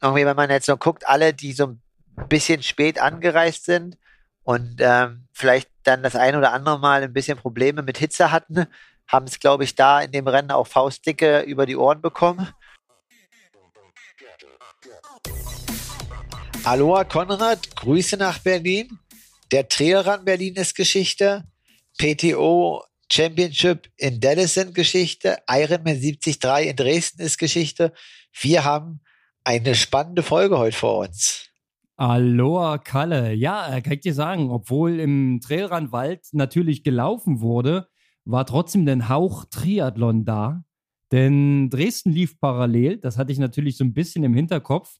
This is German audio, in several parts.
irgendwie, wenn man jetzt so guckt, alle, die so ein bisschen spät angereist sind und ähm, vielleicht dann das ein oder andere Mal ein bisschen Probleme mit Hitze hatten, haben es, glaube ich, da in dem Rennen auch Faustdicke über die Ohren bekommen. Aloha Konrad, Grüße nach Berlin. Der Trailrun Berlin ist Geschichte. PTO Championship in Dallas sind Geschichte. Ironman 73 in Dresden ist Geschichte. Wir haben eine spannende Folge heute vor uns. Aloha Kalle. Ja, äh, kann ich dir sagen, obwohl im Trailrunwald natürlich gelaufen wurde, war trotzdem ein Hauch Triathlon da. Denn Dresden lief parallel, das hatte ich natürlich so ein bisschen im Hinterkopf.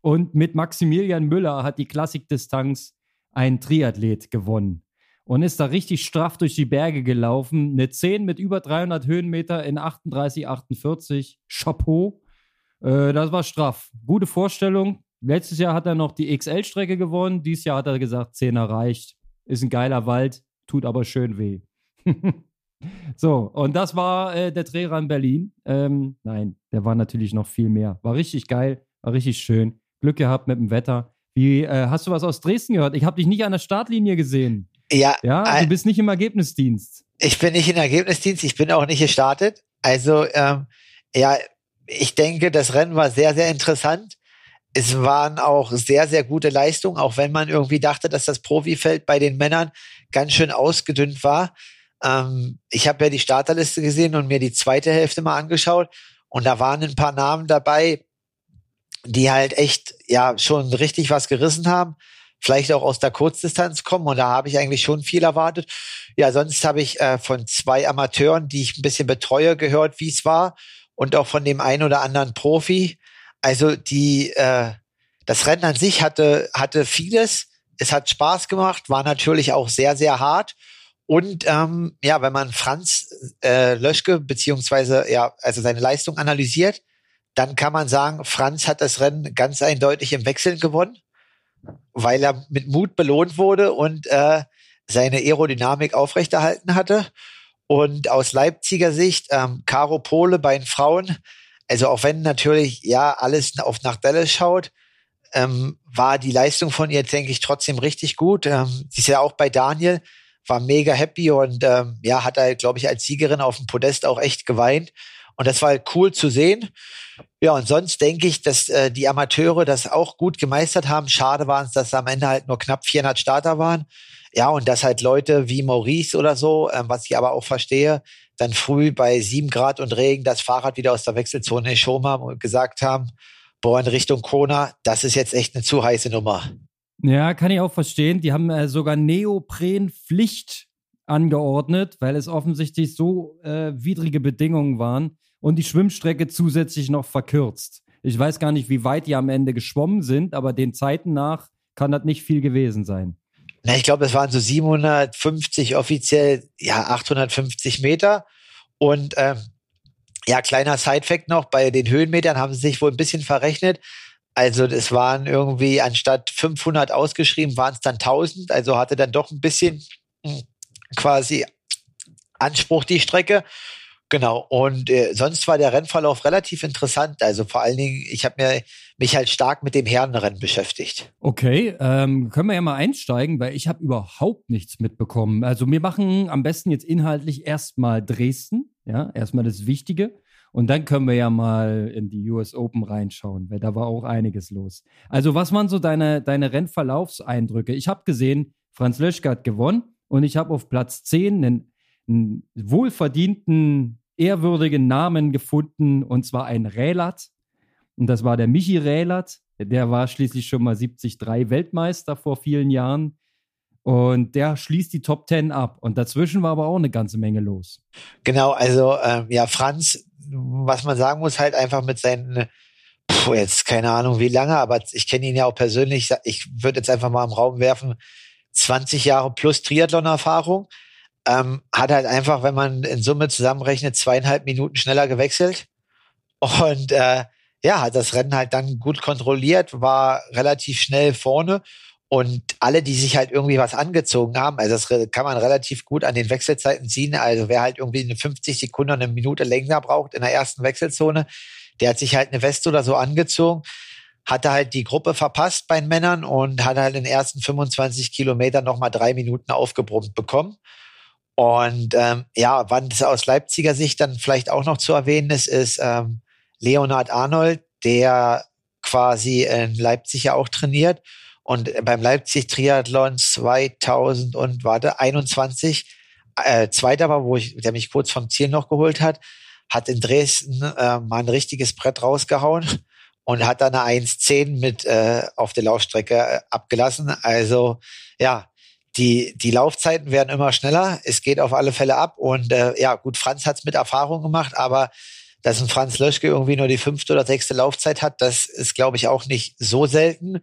Und mit Maximilian Müller hat die Klassikdistanz ein Triathlet gewonnen und ist da richtig straff durch die Berge gelaufen. Eine 10 mit über 300 Höhenmeter in 38, 48. Chapeau. Äh, das war straff. Gute Vorstellung. Letztes Jahr hat er noch die XL-Strecke gewonnen. Dieses Jahr hat er gesagt, 10 erreicht. Ist ein geiler Wald, tut aber schön weh. so, und das war äh, der Drehrer in Berlin. Ähm, nein, der war natürlich noch viel mehr. War richtig geil, war richtig schön. Glück gehabt mit dem Wetter. Wie, äh, hast du was aus Dresden gehört? Ich habe dich nicht an der Startlinie gesehen. Ja. Ja, du bist nicht im Ergebnisdienst. Ich bin nicht im Ergebnisdienst, ich bin auch nicht gestartet. Also, ähm, ja, ich denke, das Rennen war sehr, sehr interessant. Es waren auch sehr, sehr gute Leistungen, auch wenn man irgendwie dachte, dass das Profifeld bei den Männern ganz schön ausgedünnt war. Ähm, ich habe ja die Starterliste gesehen und mir die zweite Hälfte mal angeschaut und da waren ein paar Namen dabei, die halt echt ja schon richtig was gerissen haben, vielleicht auch aus der Kurzdistanz kommen und da habe ich eigentlich schon viel erwartet. Ja, sonst habe ich äh, von zwei Amateuren, die ich ein bisschen betreue, gehört, wie es war und auch von dem einen oder anderen Profi. Also die äh, das Rennen an sich hatte hatte vieles. Es hat Spaß gemacht, war natürlich auch sehr sehr hart. Und ähm, ja, wenn man Franz äh, Löschke beziehungsweise ja also seine Leistung analysiert, dann kann man sagen, Franz hat das Rennen ganz eindeutig im Wechseln gewonnen, weil er mit Mut belohnt wurde und äh, seine Aerodynamik aufrechterhalten hatte. Und aus Leipziger Sicht, ähm, Caro Pole bei den Frauen, also auch wenn natürlich ja alles auf nach Dallas schaut, ähm, war die Leistung von ihr, denke ich, trotzdem richtig gut. Ähm, sie ist ja auch bei Daniel, war mega happy und ähm, ja, hat er, glaube ich, als Siegerin auf dem Podest auch echt geweint. Und das war halt cool zu sehen. Ja, und sonst denke ich, dass äh, die Amateure das auch gut gemeistert haben. Schade waren es, dass am Ende halt nur knapp 400 Starter waren. Ja, und dass halt Leute wie Maurice oder so, ähm, was ich aber auch verstehe, dann früh bei sieben Grad und Regen das Fahrrad wieder aus der Wechselzone geschoben haben und gesagt haben, boah, in Richtung Kona, das ist jetzt echt eine zu heiße Nummer. Ja, kann ich auch verstehen. Die haben äh, sogar Neoprenpflicht angeordnet, weil es offensichtlich so äh, widrige Bedingungen waren und die Schwimmstrecke zusätzlich noch verkürzt. Ich weiß gar nicht, wie weit die am Ende geschwommen sind, aber den Zeiten nach kann das nicht viel gewesen sein. Na, ich glaube, es waren so 750 offiziell, ja 850 Meter. Und ähm, ja, kleiner Sidefact noch, bei den Höhenmetern haben sie sich wohl ein bisschen verrechnet. Also es waren irgendwie anstatt 500 ausgeschrieben, waren es dann 1000. Also hatte dann doch ein bisschen hm, quasi Anspruch die Strecke. Genau. Und äh, sonst war der Rennverlauf relativ interessant. Also vor allen Dingen, ich habe mir mich halt stark mit dem Herrenrennen beschäftigt. Okay, ähm, können wir ja mal einsteigen, weil ich habe überhaupt nichts mitbekommen. Also wir machen am besten jetzt inhaltlich erstmal Dresden, ja, erstmal das Wichtige. Und dann können wir ja mal in die US Open reinschauen, weil da war auch einiges los. Also, was waren so deine, deine Rennverlaufseindrücke? Ich habe gesehen, Franz Löschke hat gewonnen und ich habe auf Platz 10 einen, einen wohlverdienten ehrwürdigen Namen gefunden und zwar ein Rälat. Und das war der Michi Rälat. Der war schließlich schon mal 73 Weltmeister vor vielen Jahren. Und der schließt die Top 10 ab. Und dazwischen war aber auch eine ganze Menge los. Genau, also ähm, ja, Franz, was man sagen muss, halt einfach mit seinen, puh, jetzt keine Ahnung wie lange, aber ich kenne ihn ja auch persönlich. Ich würde jetzt einfach mal im Raum werfen, 20 Jahre plus Triathlon-Erfahrung ähm, hat halt einfach, wenn man in Summe zusammenrechnet, zweieinhalb Minuten schneller gewechselt. Und äh, ja, hat das Rennen halt dann gut kontrolliert, war relativ schnell vorne. Und alle, die sich halt irgendwie was angezogen haben, also das kann man relativ gut an den Wechselzeiten ziehen. Also wer halt irgendwie eine 50 Sekunden, eine Minute länger braucht in der ersten Wechselzone, der hat sich halt eine Weste oder so angezogen. hatte halt die Gruppe verpasst bei den Männern und hat halt in den ersten 25 Kilometern nochmal drei Minuten aufgebrummt bekommen. Und ähm, ja, wann das aus Leipziger Sicht dann vielleicht auch noch zu erwähnen ist, ist ähm, Leonhard Arnold, der quasi in Leipzig ja auch trainiert und beim Leipzig Triathlon 2000 und warte 21 äh, Zweiter war, wo ich, der mich kurz vom Ziel noch geholt hat, hat in Dresden äh, mal ein richtiges Brett rausgehauen und hat dann eine 1,10 mit äh, auf der Laufstrecke äh, abgelassen. Also ja, die, die Laufzeiten werden immer schneller. Es geht auf alle Fälle ab. Und äh, ja, gut, Franz hat's mit Erfahrung gemacht, aber dass ein Franz Löschke irgendwie nur die fünfte oder sechste Laufzeit hat, das ist, glaube ich, auch nicht so selten.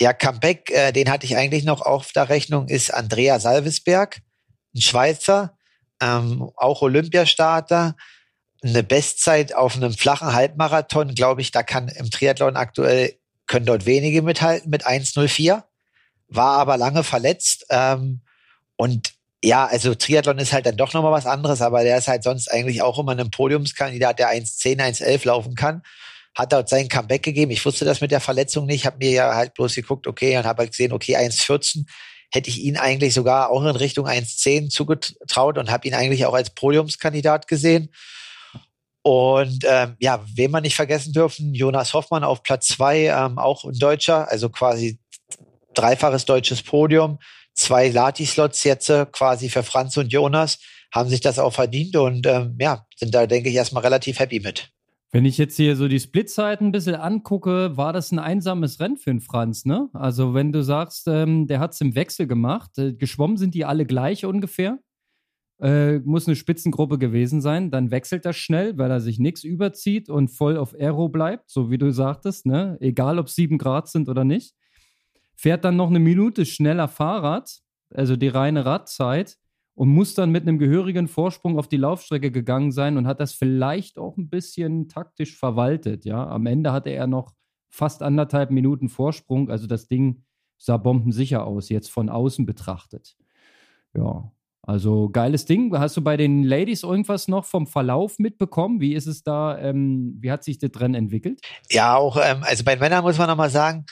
Ja, Comeback, äh, den hatte ich eigentlich noch auf der Rechnung, ist Andrea Salvesberg, ein Schweizer, ähm, auch Olympiastarter eine Bestzeit auf einem flachen Halbmarathon, glaube ich, da kann im Triathlon aktuell, können dort wenige mithalten mit 1,04, war aber lange verletzt. Ähm, und ja, also Triathlon ist halt dann doch nochmal was anderes, aber der ist halt sonst eigentlich auch immer ein Podiumskandidat, der 1,10, 1,11 laufen kann. Hat dort sein Comeback gegeben. Ich wusste das mit der Verletzung nicht, habe mir ja halt bloß geguckt, okay, und habe halt gesehen, okay, 1,14 hätte ich ihn eigentlich sogar auch in Richtung 1,10 zugetraut und habe ihn eigentlich auch als Podiumskandidat gesehen. Und ähm, ja, wen man nicht vergessen dürfen, Jonas Hoffmann auf Platz zwei, ähm, auch ein Deutscher, also quasi dreifaches deutsches Podium, zwei Lati-Slots jetzt äh, quasi für Franz und Jonas, haben sich das auch verdient und ähm, ja, sind da, denke ich, erstmal relativ happy mit. Wenn ich jetzt hier so die Splitzeiten ein bisschen angucke, war das ein einsames Rennen für den Franz, ne? Also wenn du sagst, ähm, der hat es im Wechsel gemacht, äh, geschwommen sind die alle gleich ungefähr äh, muss eine Spitzengruppe gewesen sein. Dann wechselt er schnell, weil er sich nichts überzieht und voll auf Aero bleibt, so wie du sagtest, ne? egal ob sieben Grad sind oder nicht. Fährt dann noch eine Minute schneller Fahrrad, also die reine Radzeit, und muss dann mit einem gehörigen Vorsprung auf die Laufstrecke gegangen sein und hat das vielleicht auch ein bisschen taktisch verwaltet. Ja, am Ende hatte er noch fast anderthalb Minuten Vorsprung, also das Ding sah bombensicher aus, jetzt von außen betrachtet. Ja, also geiles Ding. Hast du bei den Ladies irgendwas noch vom Verlauf mitbekommen? Wie ist es da, ähm, wie hat sich das drin entwickelt? Ja, auch, ähm, also bei Männern muss man nochmal sagen,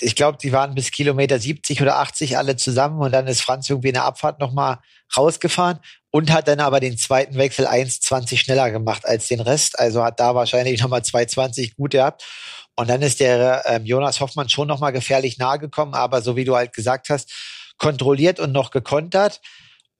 ich glaube, die waren bis Kilometer 70 oder 80 alle zusammen und dann ist Franz irgendwie in der Abfahrt nochmal rausgefahren und hat dann aber den zweiten Wechsel 1,20 schneller gemacht als den Rest. Also hat da wahrscheinlich nochmal 2,20 gut gehabt. Und dann ist der ähm, Jonas Hoffmann schon nochmal gefährlich nahe gekommen, aber so wie du halt gesagt hast, kontrolliert und noch gekontert.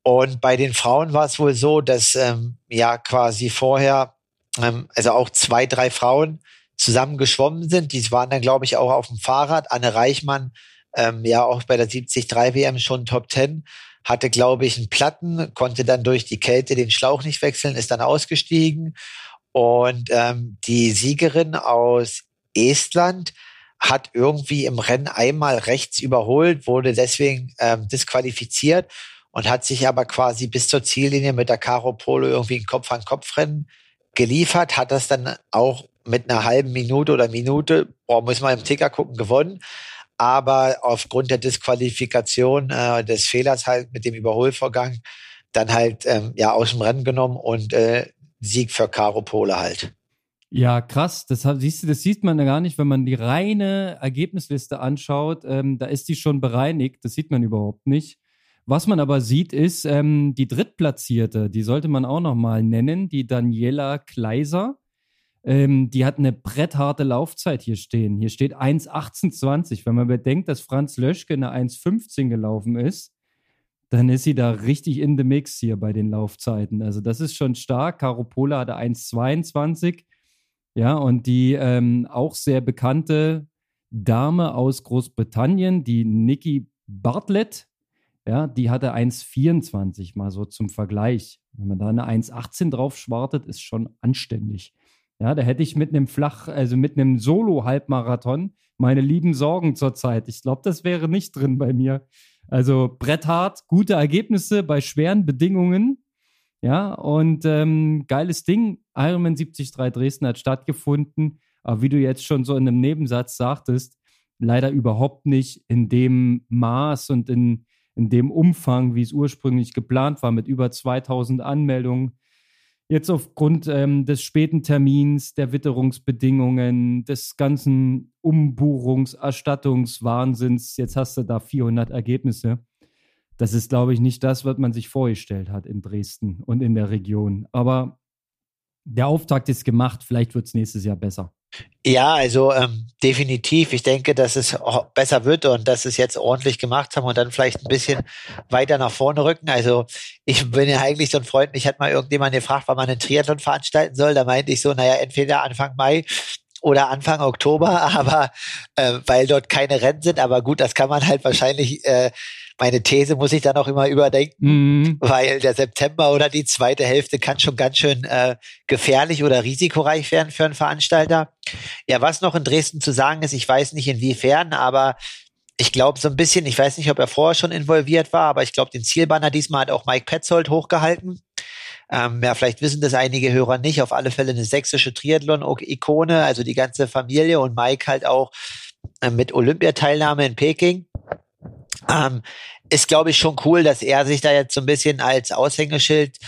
Und bei den Frauen war es wohl so, dass ähm, ja quasi vorher, ähm, also auch zwei, drei Frauen zusammen geschwommen sind. Die waren dann, glaube ich, auch auf dem Fahrrad. Anne Reichmann, ähm, ja auch bei der 73 WM schon Top 10, hatte, glaube ich, einen Platten, konnte dann durch die Kälte den Schlauch nicht wechseln, ist dann ausgestiegen. Und ähm, die Siegerin aus Estland hat irgendwie im Rennen einmal rechts überholt, wurde deswegen ähm, disqualifiziert und hat sich aber quasi bis zur Ziellinie mit der Caro Polo irgendwie ein Kopf-an-Kopf-Rennen geliefert, hat das dann auch mit einer halben Minute oder Minute, boah, muss man im Ticker gucken, gewonnen. Aber aufgrund der Disqualifikation äh, des Fehlers halt mit dem Überholvorgang dann halt ähm, ja aus dem Rennen genommen und äh, Sieg für Caro Pole halt. Ja, krass. Das, siehst du, das sieht man ja gar nicht, wenn man die reine Ergebnisliste anschaut. Ähm, da ist die schon bereinigt. Das sieht man überhaupt nicht. Was man aber sieht, ist ähm, die Drittplatzierte, die sollte man auch nochmal nennen, die Daniela Kleiser. Ähm, die hat eine brettharte Laufzeit hier stehen. Hier steht 1,1820. Wenn man bedenkt, dass Franz Löschke eine 1,15 gelaufen ist, dann ist sie da richtig in the mix hier bei den Laufzeiten. Also das ist schon stark. Caro Pola hatte 1,22. Ja, und die ähm, auch sehr bekannte Dame aus Großbritannien, die Nikki Bartlett, ja, die hatte 1,24 mal so zum Vergleich. Wenn man da eine 1,18 drauf schwartet, ist schon anständig. Ja, da hätte ich mit einem Flach, also mit einem Solo-Halbmarathon meine lieben Sorgen zurzeit. Ich glaube, das wäre nicht drin bei mir. Also bretthart, gute Ergebnisse bei schweren Bedingungen. Ja, und ähm, geiles Ding. Ironman 73 Dresden hat stattgefunden. Aber wie du jetzt schon so in einem Nebensatz sagtest, leider überhaupt nicht in dem Maß und in, in dem Umfang, wie es ursprünglich geplant war, mit über 2000 Anmeldungen. Jetzt aufgrund ähm, des späten Termins, der Witterungsbedingungen, des ganzen Umbuchungserstattungswahnsinns, jetzt hast du da 400 Ergebnisse. Das ist, glaube ich, nicht das, was man sich vorgestellt hat in Dresden und in der Region. Aber der Auftakt ist gemacht, vielleicht wird es nächstes Jahr besser. Ja, also ähm, definitiv. Ich denke, dass es besser wird und dass es jetzt ordentlich gemacht haben und dann vielleicht ein bisschen weiter nach vorne rücken. Also ich bin ja eigentlich so ein Freund, mich hat mal irgendjemand gefragt, wann man einen Triathlon veranstalten soll. Da meinte ich so, naja, entweder Anfang Mai oder Anfang Oktober, aber äh, weil dort keine Rennen sind. Aber gut, das kann man halt wahrscheinlich äh, meine These muss ich dann auch immer überdenken, mhm. weil der September oder die zweite Hälfte kann schon ganz schön äh, gefährlich oder risikoreich werden für einen Veranstalter. Ja, was noch in Dresden zu sagen ist, ich weiß nicht inwiefern, aber ich glaube so ein bisschen, ich weiß nicht, ob er vorher schon involviert war, aber ich glaube, den Zielbanner diesmal hat auch Mike Petzold hochgehalten. Ähm, ja, vielleicht wissen das einige Hörer nicht. Auf alle Fälle eine sächsische Triathlon-Ikone, also die ganze Familie und Mike halt auch äh, mit Olympiateilnahme in Peking. Ähm, ist, glaube ich, schon cool, dass er sich da jetzt so ein bisschen als Aushängeschild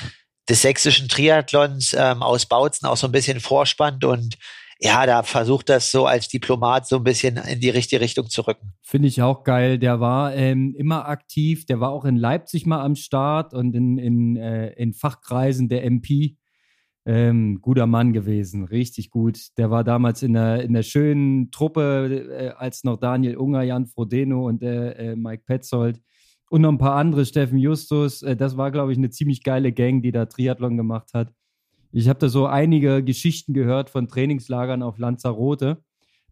des sächsischen Triathlons ähm, aus Bautzen auch so ein bisschen vorspannt und ja, da versucht das so als Diplomat so ein bisschen in die richtige Richtung zu rücken. Finde ich auch geil. Der war ähm, immer aktiv. Der war auch in Leipzig mal am Start und in, in, äh, in Fachkreisen der MP. Ähm, guter Mann gewesen, richtig gut. Der war damals in der, in der schönen Truppe, äh, als noch Daniel Unger, Jan Frodeno und äh, äh, Mike Petzold und noch ein paar andere, Steffen Justus. Äh, das war, glaube ich, eine ziemlich geile Gang, die da Triathlon gemacht hat. Ich habe da so einige Geschichten gehört von Trainingslagern auf Lanzarote,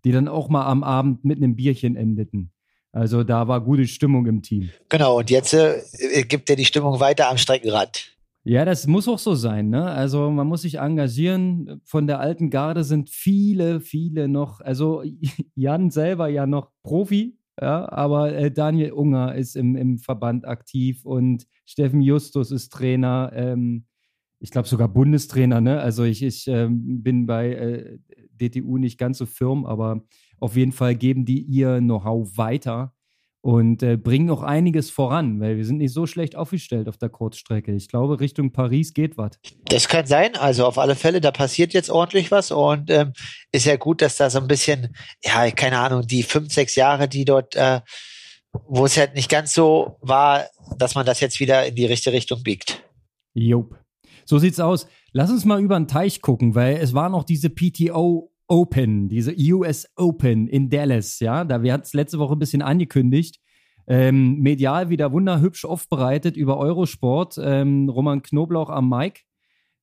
die dann auch mal am Abend mit einem Bierchen endeten. Also da war gute Stimmung im Team. Genau, und jetzt äh, gibt er die Stimmung weiter am Streckenrad. Ja, das muss auch so sein. Ne? Also man muss sich engagieren. Von der alten Garde sind viele, viele noch. Also Jan selber ja noch Profi, ja, aber äh, Daniel Unger ist im, im Verband aktiv und Steffen Justus ist Trainer. Ähm, ich glaube sogar Bundestrainer. Ne? Also ich, ich ähm, bin bei äh, DTU nicht ganz so firm, aber auf jeden Fall geben die ihr Know-how weiter und äh, bringen auch einiges voran, weil wir sind nicht so schlecht aufgestellt auf der Kurzstrecke. Ich glaube, Richtung Paris geht was. Das kann sein. Also auf alle Fälle, da passiert jetzt ordentlich was und ähm, ist ja gut, dass da so ein bisschen, ja, keine Ahnung, die fünf, sechs Jahre, die dort, äh, wo es halt nicht ganz so war, dass man das jetzt wieder in die richtige Richtung biegt. Jupp. So sieht's aus. Lass uns mal über den Teich gucken, weil es war noch diese PTO Open, diese US Open in Dallas, ja, da wir hatten es letzte Woche ein bisschen angekündigt. Ähm, medial wieder wunderhübsch aufbereitet über Eurosport. Ähm, Roman Knoblauch am Mic.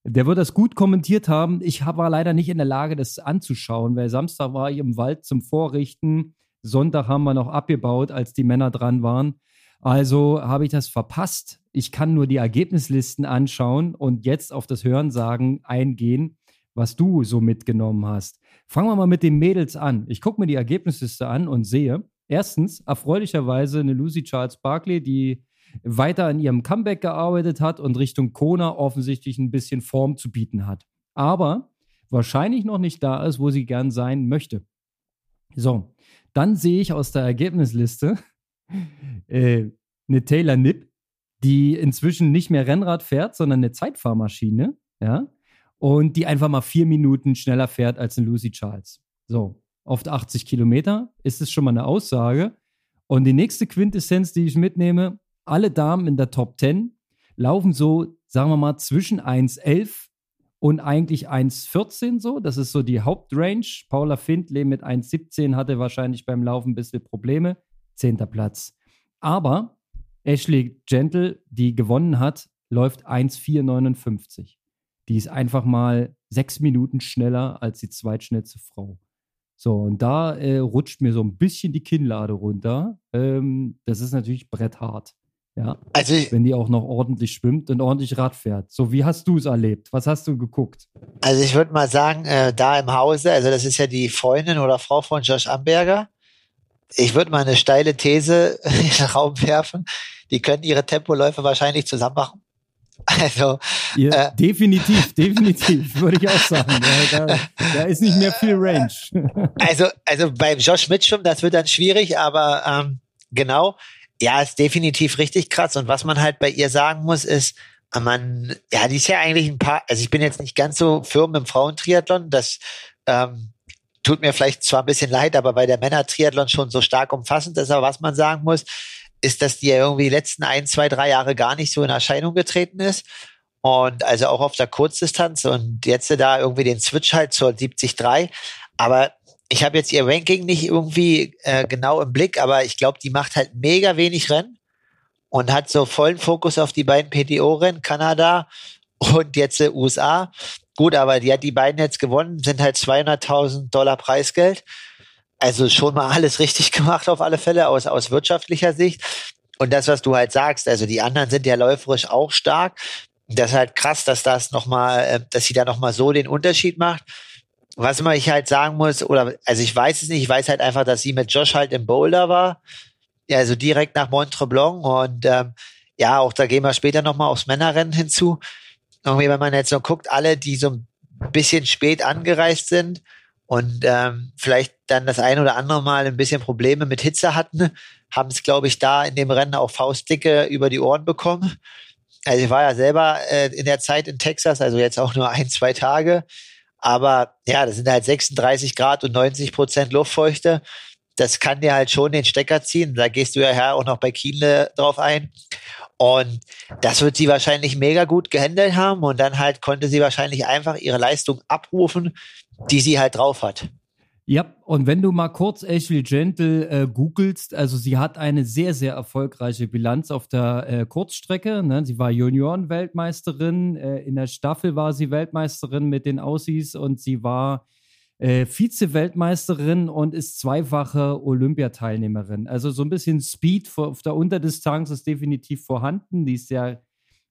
Der wird das gut kommentiert haben. Ich war leider nicht in der Lage, das anzuschauen, weil Samstag war ich im Wald zum Vorrichten. Sonntag haben wir noch abgebaut, als die Männer dran waren. Also habe ich das verpasst. Ich kann nur die Ergebnislisten anschauen und jetzt auf das Hörensagen eingehen, was du so mitgenommen hast. Fangen wir mal mit den Mädels an. Ich gucke mir die Ergebnisliste an und sehe, erstens, erfreulicherweise eine Lucy Charles Barkley, die weiter an ihrem Comeback gearbeitet hat und Richtung Kona offensichtlich ein bisschen Form zu bieten hat. Aber wahrscheinlich noch nicht da ist, wo sie gern sein möchte. So, dann sehe ich aus der Ergebnisliste äh, eine Taylor Nipp, die inzwischen nicht mehr Rennrad fährt, sondern eine Zeitfahrmaschine. Ja, und die einfach mal vier Minuten schneller fährt als eine Lucy Charles. So, oft 80 Kilometer ist es schon mal eine Aussage. Und die nächste Quintessenz, die ich mitnehme, alle Damen in der Top 10 laufen so, sagen wir mal, zwischen 1,11 und eigentlich 1,14 so. Das ist so die Hauptrange. Paula Findlay mit 1,17 hatte wahrscheinlich beim Laufen ein bisschen Probleme. Zehnter Platz. Aber Ashley Gentle, die gewonnen hat, läuft 1,459. Die ist einfach mal sechs Minuten schneller als die zweitschnellste Frau. So, und da äh, rutscht mir so ein bisschen die Kinnlade runter. Ähm, das ist natürlich bretthart. Ja. Also wenn die auch noch ordentlich schwimmt und ordentlich Rad fährt. So, wie hast du es erlebt? Was hast du geguckt? Also ich würde mal sagen, äh, da im Hause, also das ist ja die Freundin oder Frau von Josh Amberger. Ich würde mal eine steile These in den Raum werfen. Die können ihre Tempoläufe wahrscheinlich zusammen machen. Also ja, äh, definitiv, definitiv, würde ich auch sagen. Da, da, da, ist nicht mehr viel Range. Also, also beim Josh Mitchum, das wird dann schwierig, aber ähm, genau, ja, ist definitiv richtig krass. Und was man halt bei ihr sagen muss, ist, man, ja, die ist ja eigentlich ein paar, also ich bin jetzt nicht ganz so firm im Frauentriathlon, das ähm, tut mir vielleicht zwar ein bisschen leid, aber bei der Männer-Triathlon schon so stark umfassend ist, aber was man sagen muss, ist, dass die ja irgendwie die letzten ein, zwei, drei Jahre gar nicht so in Erscheinung getreten ist. Und also auch auf der Kurzdistanz und jetzt da irgendwie den Switch halt zur 70-3. Aber ich habe jetzt ihr Ranking nicht irgendwie äh, genau im Blick, aber ich glaube, die macht halt mega wenig Rennen und hat so vollen Fokus auf die beiden PTO-Rennen, Kanada und jetzt äh, USA. Gut, aber die hat die beiden jetzt gewonnen, sind halt 200.000 Dollar Preisgeld. Also schon mal alles richtig gemacht auf alle Fälle aus, aus wirtschaftlicher Sicht. Und das, was du halt sagst, also die anderen sind ja läuferisch auch stark. Das ist halt krass, dass das nochmal, äh, dass sie da nochmal so den Unterschied macht was man ich halt sagen muss, oder also ich weiß es nicht, ich weiß halt einfach, dass sie mit Josh halt im Boulder war, ja, also direkt nach Montreblanc und ähm, ja, auch da gehen wir später nochmal aufs Männerrennen hinzu. Irgendwie, wenn man jetzt so guckt, alle, die so ein bisschen spät angereist sind und ähm, vielleicht dann das ein oder andere Mal ein bisschen Probleme mit Hitze hatten, haben es, glaube ich, da in dem Rennen auch Faustdicke über die Ohren bekommen. Also ich war ja selber äh, in der Zeit in Texas, also jetzt auch nur ein, zwei Tage. Aber ja, das sind halt 36 Grad und 90 Prozent Luftfeuchte. Das kann dir halt schon den Stecker ziehen. Da gehst du ja her auch noch bei Kienle drauf ein. Und das wird sie wahrscheinlich mega gut gehandelt haben. Und dann halt konnte sie wahrscheinlich einfach ihre Leistung abrufen, die sie halt drauf hat. Ja, und wenn du mal kurz Ashley Gentle äh, googelst, also sie hat eine sehr, sehr erfolgreiche Bilanz auf der äh, Kurzstrecke. Ne? Sie war Junioren-Weltmeisterin, äh, in der Staffel war sie Weltmeisterin mit den Aussies und sie war äh, Vize-Weltmeisterin und ist zweifache Olympiateilnehmerin. Also so ein bisschen Speed auf der Unterdistanz ist definitiv vorhanden. Die ist sehr,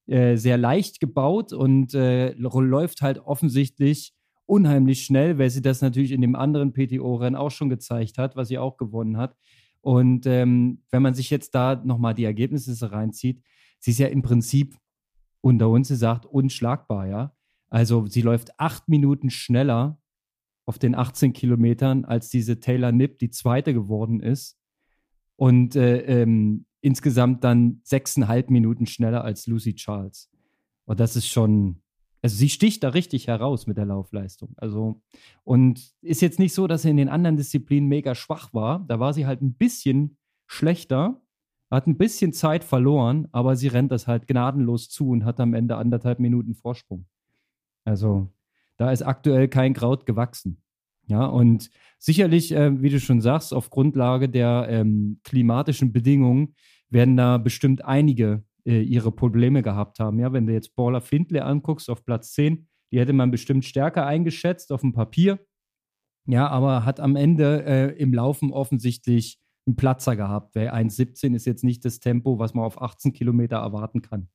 äh, sehr leicht gebaut und äh, läuft halt offensichtlich unheimlich schnell, weil sie das natürlich in dem anderen PTO-Rennen auch schon gezeigt hat, was sie auch gewonnen hat. Und ähm, wenn man sich jetzt da nochmal die Ergebnisse reinzieht, sie ist ja im Prinzip unter uns gesagt unschlagbar, ja. Also sie läuft acht Minuten schneller auf den 18 Kilometern als diese Taylor Nipp, die zweite geworden ist. Und äh, ähm, insgesamt dann sechseinhalb Minuten schneller als Lucy Charles. Und das ist schon, also sie sticht da richtig heraus mit der Laufleistung. Also, und ist jetzt nicht so, dass sie in den anderen Disziplinen mega schwach war. Da war sie halt ein bisschen schlechter, hat ein bisschen Zeit verloren, aber sie rennt das halt gnadenlos zu und hat am Ende anderthalb Minuten Vorsprung. Also, da ist aktuell kein Kraut gewachsen. Ja, und sicherlich, äh, wie du schon sagst, auf Grundlage der ähm, klimatischen Bedingungen werden da bestimmt einige äh, ihre Probleme gehabt haben. Ja, wenn du jetzt Paula Findlay anguckst auf Platz 10, die hätte man bestimmt stärker eingeschätzt auf dem Papier. Ja, aber hat am Ende äh, im Laufen offensichtlich einen Platzer gehabt, weil 1,17 ist jetzt nicht das Tempo, was man auf 18 Kilometer erwarten kann.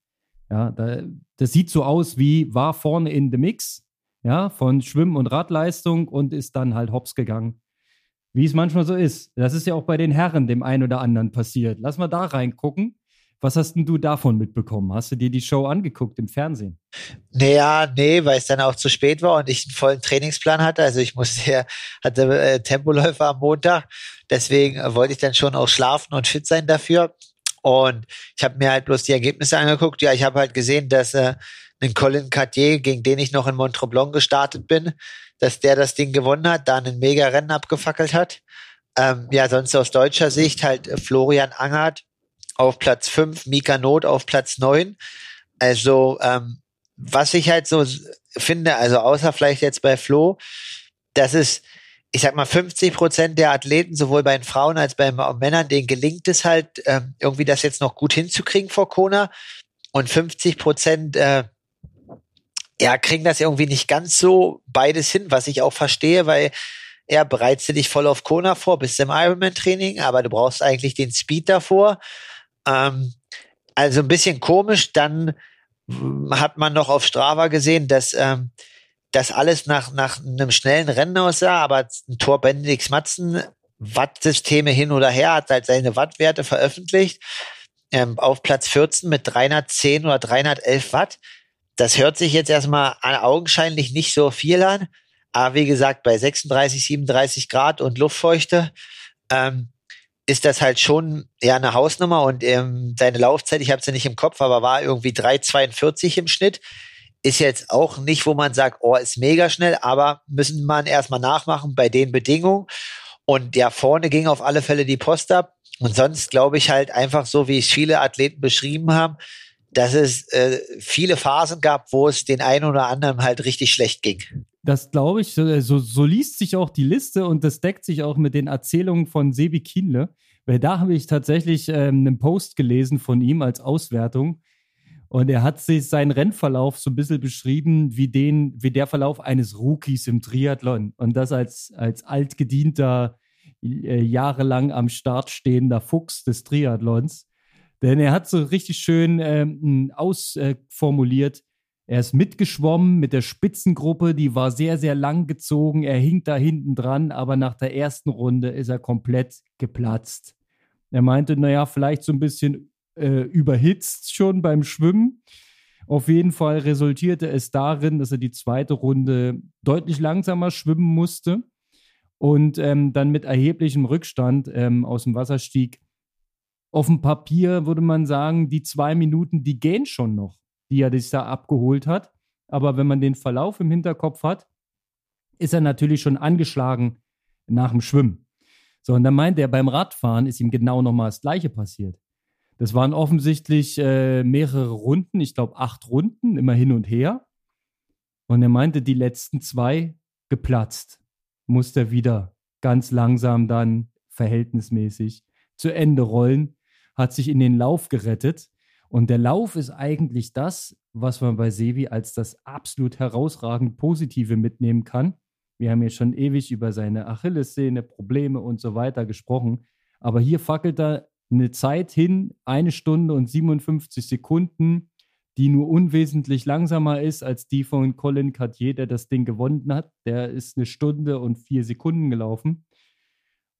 Ja, da, das sieht so aus wie war vorne in the Mix, ja, von Schwimm- und Radleistung und ist dann halt hops gegangen. Wie es manchmal so ist. Das ist ja auch bei den Herren dem einen oder anderen passiert. Lass mal da reingucken. Was hast denn du davon mitbekommen? Hast du dir die Show angeguckt im Fernsehen? Naja, nee, weil es dann auch zu spät war und ich einen vollen Trainingsplan hatte. Also ich musste ja, hatte äh, Tempoläufer am Montag. Deswegen äh, wollte ich dann schon auch schlafen und fit sein dafür. Und ich habe mir halt bloß die Ergebnisse angeguckt. Ja, ich habe halt gesehen, dass äh, ein Colin Cartier, gegen den ich noch in Montreblon gestartet bin, dass der das Ding gewonnen hat, da einen mega Rennen abgefackelt hat. Ähm, ja, sonst aus deutscher Sicht halt äh, Florian Angert, auf Platz 5, Mika Not auf Platz 9. Also, ähm, was ich halt so finde, also außer vielleicht jetzt bei Flo, das ist, ich sag mal, 50 Prozent der Athleten, sowohl bei den Frauen als bei den Männern, denen gelingt es halt, äh, irgendwie das jetzt noch gut hinzukriegen vor Kona. Und 50 Prozent, äh, ja, kriegen das irgendwie nicht ganz so beides hin, was ich auch verstehe, weil ja, bereitest dich voll auf Kona vor, bist im Ironman-Training, aber du brauchst eigentlich den Speed davor. Ähm, also ein bisschen komisch. Dann hat man noch auf Strava gesehen, dass ähm, das alles nach, nach einem schnellen Rennen aussah, aber ein Tor Benedix Matzen, Wattsysteme hin oder her, hat halt seine Wattwerte veröffentlicht. Ähm, auf Platz 14 mit 310 oder 311 Watt. Das hört sich jetzt erstmal augenscheinlich nicht so viel an. Aber wie gesagt, bei 36, 37 Grad und Luftfeuchte ähm, ist das halt schon ja eine Hausnummer und ähm, seine Laufzeit, ich habe sie nicht im Kopf, aber war irgendwie 3,42 im Schnitt. Ist jetzt auch nicht, wo man sagt, oh, ist mega schnell, aber müssen man erstmal nachmachen bei den Bedingungen. Und ja, vorne ging auf alle Fälle die Post ab. Und sonst glaube ich halt einfach so, wie es viele Athleten beschrieben haben, dass es äh, viele Phasen gab, wo es den einen oder anderen halt richtig schlecht ging. Das glaube ich, so, so, liest sich auch die Liste und das deckt sich auch mit den Erzählungen von Sebi Kienle, weil da habe ich tatsächlich ähm, einen Post gelesen von ihm als Auswertung und er hat sich seinen Rennverlauf so ein bisschen beschrieben wie den, wie der Verlauf eines Rookies im Triathlon und das als, als altgedienter, äh, jahrelang am Start stehender Fuchs des Triathlons. Denn er hat so richtig schön ähm, ausformuliert, er ist mitgeschwommen mit der Spitzengruppe, die war sehr, sehr lang gezogen. Er hing da hinten dran, aber nach der ersten Runde ist er komplett geplatzt. Er meinte, naja, vielleicht so ein bisschen äh, überhitzt schon beim Schwimmen. Auf jeden Fall resultierte es darin, dass er die zweite Runde deutlich langsamer schwimmen musste und ähm, dann mit erheblichem Rückstand ähm, aus dem Wasser stieg. Auf dem Papier würde man sagen, die zwei Minuten, die gehen schon noch die er sich da abgeholt hat. Aber wenn man den Verlauf im Hinterkopf hat, ist er natürlich schon angeschlagen nach dem Schwimmen. So, und dann meint er, beim Radfahren ist ihm genau nochmal das Gleiche passiert. Das waren offensichtlich äh, mehrere Runden, ich glaube acht Runden, immer hin und her. Und er meinte, die letzten zwei geplatzt. Musste er wieder ganz langsam dann verhältnismäßig zu Ende rollen, hat sich in den Lauf gerettet und der Lauf ist eigentlich das, was man bei Sevi als das absolut herausragend Positive mitnehmen kann. Wir haben ja schon ewig über seine Achillessehne, Probleme und so weiter gesprochen. Aber hier fackelt er eine Zeit hin, eine Stunde und 57 Sekunden, die nur unwesentlich langsamer ist als die von Colin Cartier, der das Ding gewonnen hat. Der ist eine Stunde und vier Sekunden gelaufen.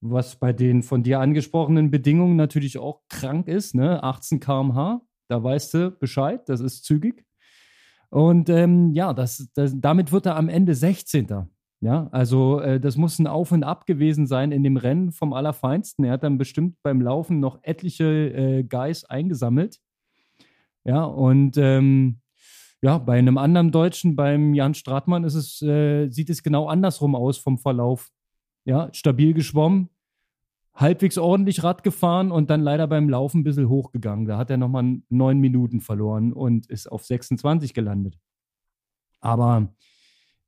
Was bei den von dir angesprochenen Bedingungen natürlich auch krank ist, ne? 18 km/h. Da weißt du Bescheid, das ist zügig. Und ähm, ja, das, das, damit wird er am Ende 16. Ja, also äh, das muss ein Auf und Ab gewesen sein in dem Rennen vom Allerfeinsten. Er hat dann bestimmt beim Laufen noch etliche äh, Guys eingesammelt. Ja, und ähm, ja, bei einem anderen Deutschen, beim Jan Stratmann, ist es, äh, sieht es genau andersrum aus vom Verlauf. Ja, stabil geschwommen, halbwegs ordentlich Rad gefahren und dann leider beim Laufen ein bisschen hochgegangen. Da hat er nochmal neun Minuten verloren und ist auf 26 gelandet. Aber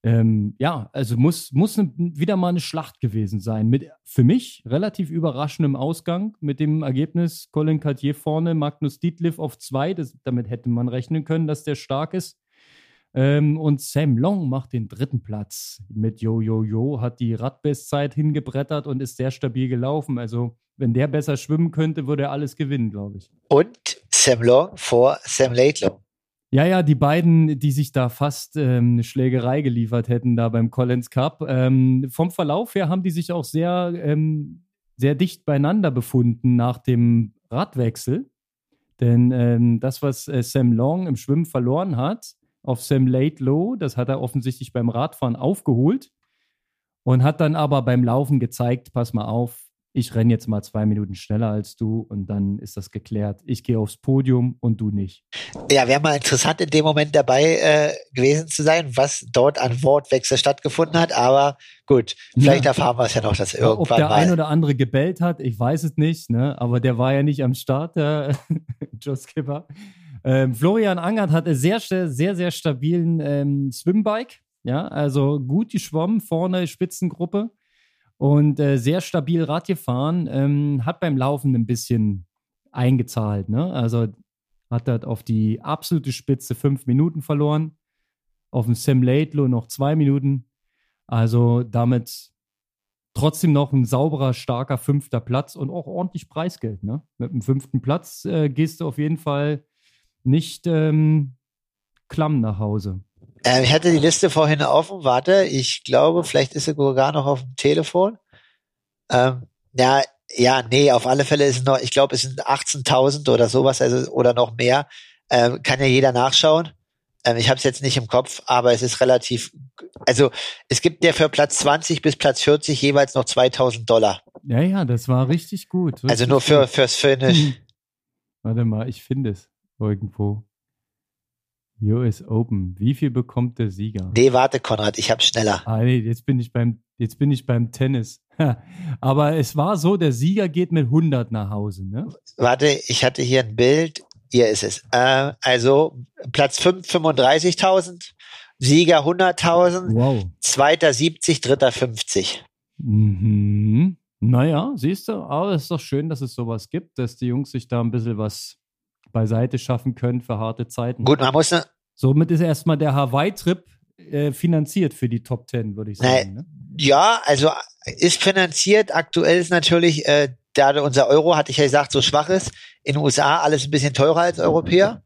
ähm, ja, also muss, muss wieder mal eine Schlacht gewesen sein. Mit für mich relativ überraschendem Ausgang mit dem Ergebnis Colin Cartier vorne, Magnus Dietliff auf zwei. Das, damit hätte man rechnen können, dass der stark ist. Ähm, und Sam Long macht den dritten Platz mit Yo Yo Yo, hat die Radbestzeit hingebrettert und ist sehr stabil gelaufen. Also, wenn der besser schwimmen könnte, würde er alles gewinnen, glaube ich. Und Sam Long vor Sam Laidlow. Ja, ja, die beiden, die sich da fast ähm, eine Schlägerei geliefert hätten, da beim Collins Cup. Ähm, vom Verlauf her haben die sich auch sehr, ähm, sehr dicht beieinander befunden nach dem Radwechsel. Denn ähm, das, was äh, Sam Long im Schwimmen verloren hat, auf Sam Laidlow. Das hat er offensichtlich beim Radfahren aufgeholt und hat dann aber beim Laufen gezeigt, pass mal auf, ich renne jetzt mal zwei Minuten schneller als du und dann ist das geklärt. Ich gehe aufs Podium und du nicht. Ja, wäre mal interessant in dem Moment dabei äh, gewesen zu sein, was dort an Wortwechsel stattgefunden hat. Aber gut, vielleicht ja. erfahren wir es ja noch, dass irgendwann Ob der mal ein oder andere gebellt hat, ich weiß es nicht. Ne? Aber der war ja nicht am Start, der Joe Skipper. Ähm, Florian Angert hatte sehr, sehr, sehr stabilen ähm, Swimbike. Ja, also gut geschwommen, vorne Spitzengruppe und äh, sehr stabil Rad gefahren. Ähm, hat beim Laufen ein bisschen eingezahlt. Ne? Also hat dort auf die absolute Spitze fünf Minuten verloren. Auf dem Sam Laidlow noch zwei Minuten. Also damit trotzdem noch ein sauberer, starker fünfter Platz und auch ordentlich Preisgeld. Ne? Mit dem fünften Platz äh, gehst du auf jeden Fall nicht ähm, klamm nach Hause. Ähm, ich hatte die Liste vorhin offen. Warte, ich glaube, vielleicht ist sie sogar noch auf dem Telefon. Ähm, ja, ja, nee, auf alle Fälle ist es noch, ich glaube, es sind 18.000 oder sowas, also oder noch mehr. Ähm, kann ja jeder nachschauen. Ähm, ich habe es jetzt nicht im Kopf, aber es ist relativ. Also es gibt ja für Platz 20 bis Platz 40 jeweils noch 2.000 Dollar. Ja, ja, das war richtig gut. Richtig also nur für, fürs Finish. Warte mal, ich finde es irgendwo. US Open. Wie viel bekommt der Sieger? Nee, warte, Konrad, ich hab's schneller. Ah, nee, jetzt bin ich beim, jetzt bin ich beim Tennis. Aber es war so, der Sieger geht mit 100 nach Hause, ne? Warte, ich hatte hier ein Bild. Hier ist es. Äh, also Platz 5 35.000, Sieger 100.000, Wow. zweiter 70, dritter 50. Mhm. Naja, siehst du, aber es ist doch schön, dass es sowas gibt, dass die Jungs sich da ein bisschen was beiseite schaffen können für harte Zeiten. Gut, man muss, ne- Somit ist erstmal der Hawaii-Trip äh, finanziert für die Top Ten, würde ich sagen. Ne? ja, also ist finanziert. Aktuell ist natürlich, äh, da unser Euro, hatte ich ja gesagt, so schwach ist, in den USA alles ein bisschen teurer als Europäer.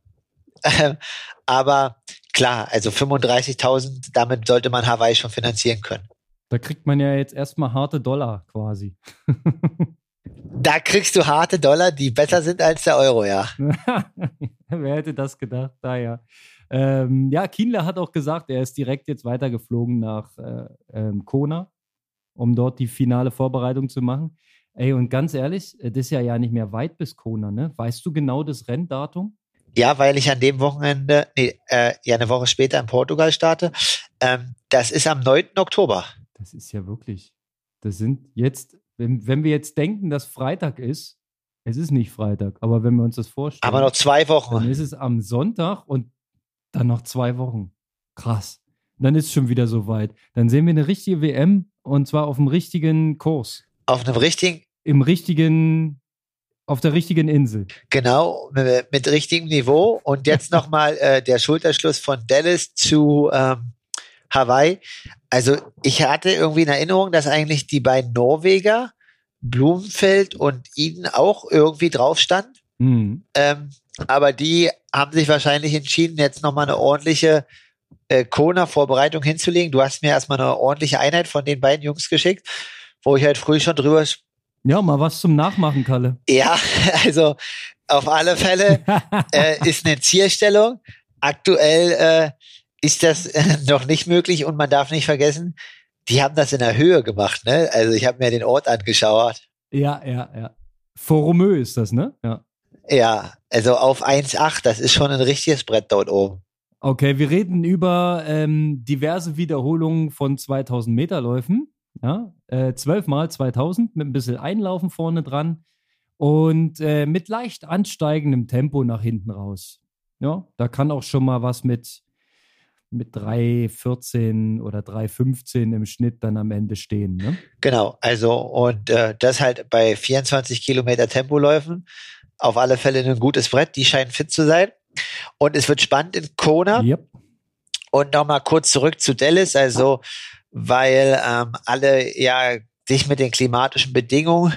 Ähm, Aber klar, also 35.000, damit sollte man Hawaii schon finanzieren können. Da kriegt man ja jetzt erstmal harte Dollar quasi. Da kriegst du harte Dollar, die besser sind als der Euro, ja. Wer hätte das gedacht? Da ja. Ähm, ja, Kienle hat auch gesagt, er ist direkt jetzt weitergeflogen nach äh, ähm, Kona, um dort die finale Vorbereitung zu machen. Ey, und ganz ehrlich, äh, das ist ja ja nicht mehr weit bis Kona, ne? Weißt du genau das Renndatum? Ja, weil ich an dem Wochenende, nee, äh, ja, eine Woche später in Portugal starte. Ähm, das ist am 9. Oktober. Das ist ja wirklich. Das sind jetzt, wenn, wenn wir jetzt denken, dass Freitag ist, es ist nicht Freitag, aber wenn wir uns das vorstellen, Aber noch zwei dann Wochen. ist es am Sonntag und dann noch zwei Wochen. Krass. Dann ist es schon wieder soweit. Dann sehen wir eine richtige WM und zwar auf dem richtigen Kurs. Auf einem richtigen, Im richtigen, auf der richtigen Insel. genau, mit, mit richtigem Niveau. Und jetzt nochmal äh, der Schulterschluss von Dallas zu ähm, Hawaii. Also ich hatte irgendwie in Erinnerung, dass eigentlich die beiden Norweger, Blumenfeld und Eden auch irgendwie drauf standen. Hm. Ähm, aber die haben sich wahrscheinlich entschieden, jetzt nochmal eine ordentliche äh, Kona-Vorbereitung hinzulegen. Du hast mir erstmal eine ordentliche Einheit von den beiden Jungs geschickt, wo ich halt früh schon drüber. Ja, mal was zum Nachmachen, Kalle. Ja, also auf alle Fälle äh, ist eine Zierstellung. Aktuell äh, ist das äh, noch nicht möglich und man darf nicht vergessen, die haben das in der Höhe gemacht. Ne? Also ich habe mir den Ort angeschaut. ja, ja, ja. Foromö ist das, ne? Ja. Ja, also auf 1,8, das ist schon ein richtiges Brett dort oben. Okay, wir reden über ähm, diverse Wiederholungen von 2000 Meter Läufen. Ja, äh, 12 mal 2000 mit ein bisschen Einlaufen vorne dran und äh, mit leicht ansteigendem Tempo nach hinten raus. Ja, da kann auch schon mal was mit, mit 3,14 oder 3,15 im Schnitt dann am Ende stehen. Ne? Genau, also und äh, das halt bei 24 Kilometer Tempoläufen auf alle Fälle ein gutes Brett, die scheinen fit zu sein. Und es wird spannend in Kona. Yep. Und nochmal kurz zurück zu Dallas, also weil ähm, alle ja sich mit den klimatischen Bedingungen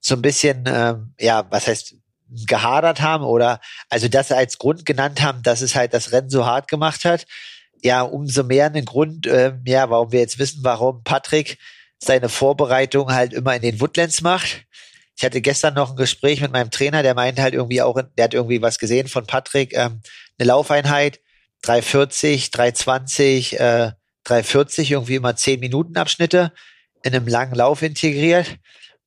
so ein bisschen, ähm, ja, was heißt, gehadert haben oder also das als Grund genannt haben, dass es halt das Rennen so hart gemacht hat. Ja, umso mehr einen Grund, ähm, ja, warum wir jetzt wissen, warum Patrick seine Vorbereitung halt immer in den Woodlands macht. Ich hatte gestern noch ein Gespräch mit meinem Trainer, der meinte halt irgendwie auch, der hat irgendwie was gesehen von Patrick, ähm, eine Laufeinheit, 340, 320, äh, 340, irgendwie immer 10 Minuten Abschnitte in einem langen Lauf integriert.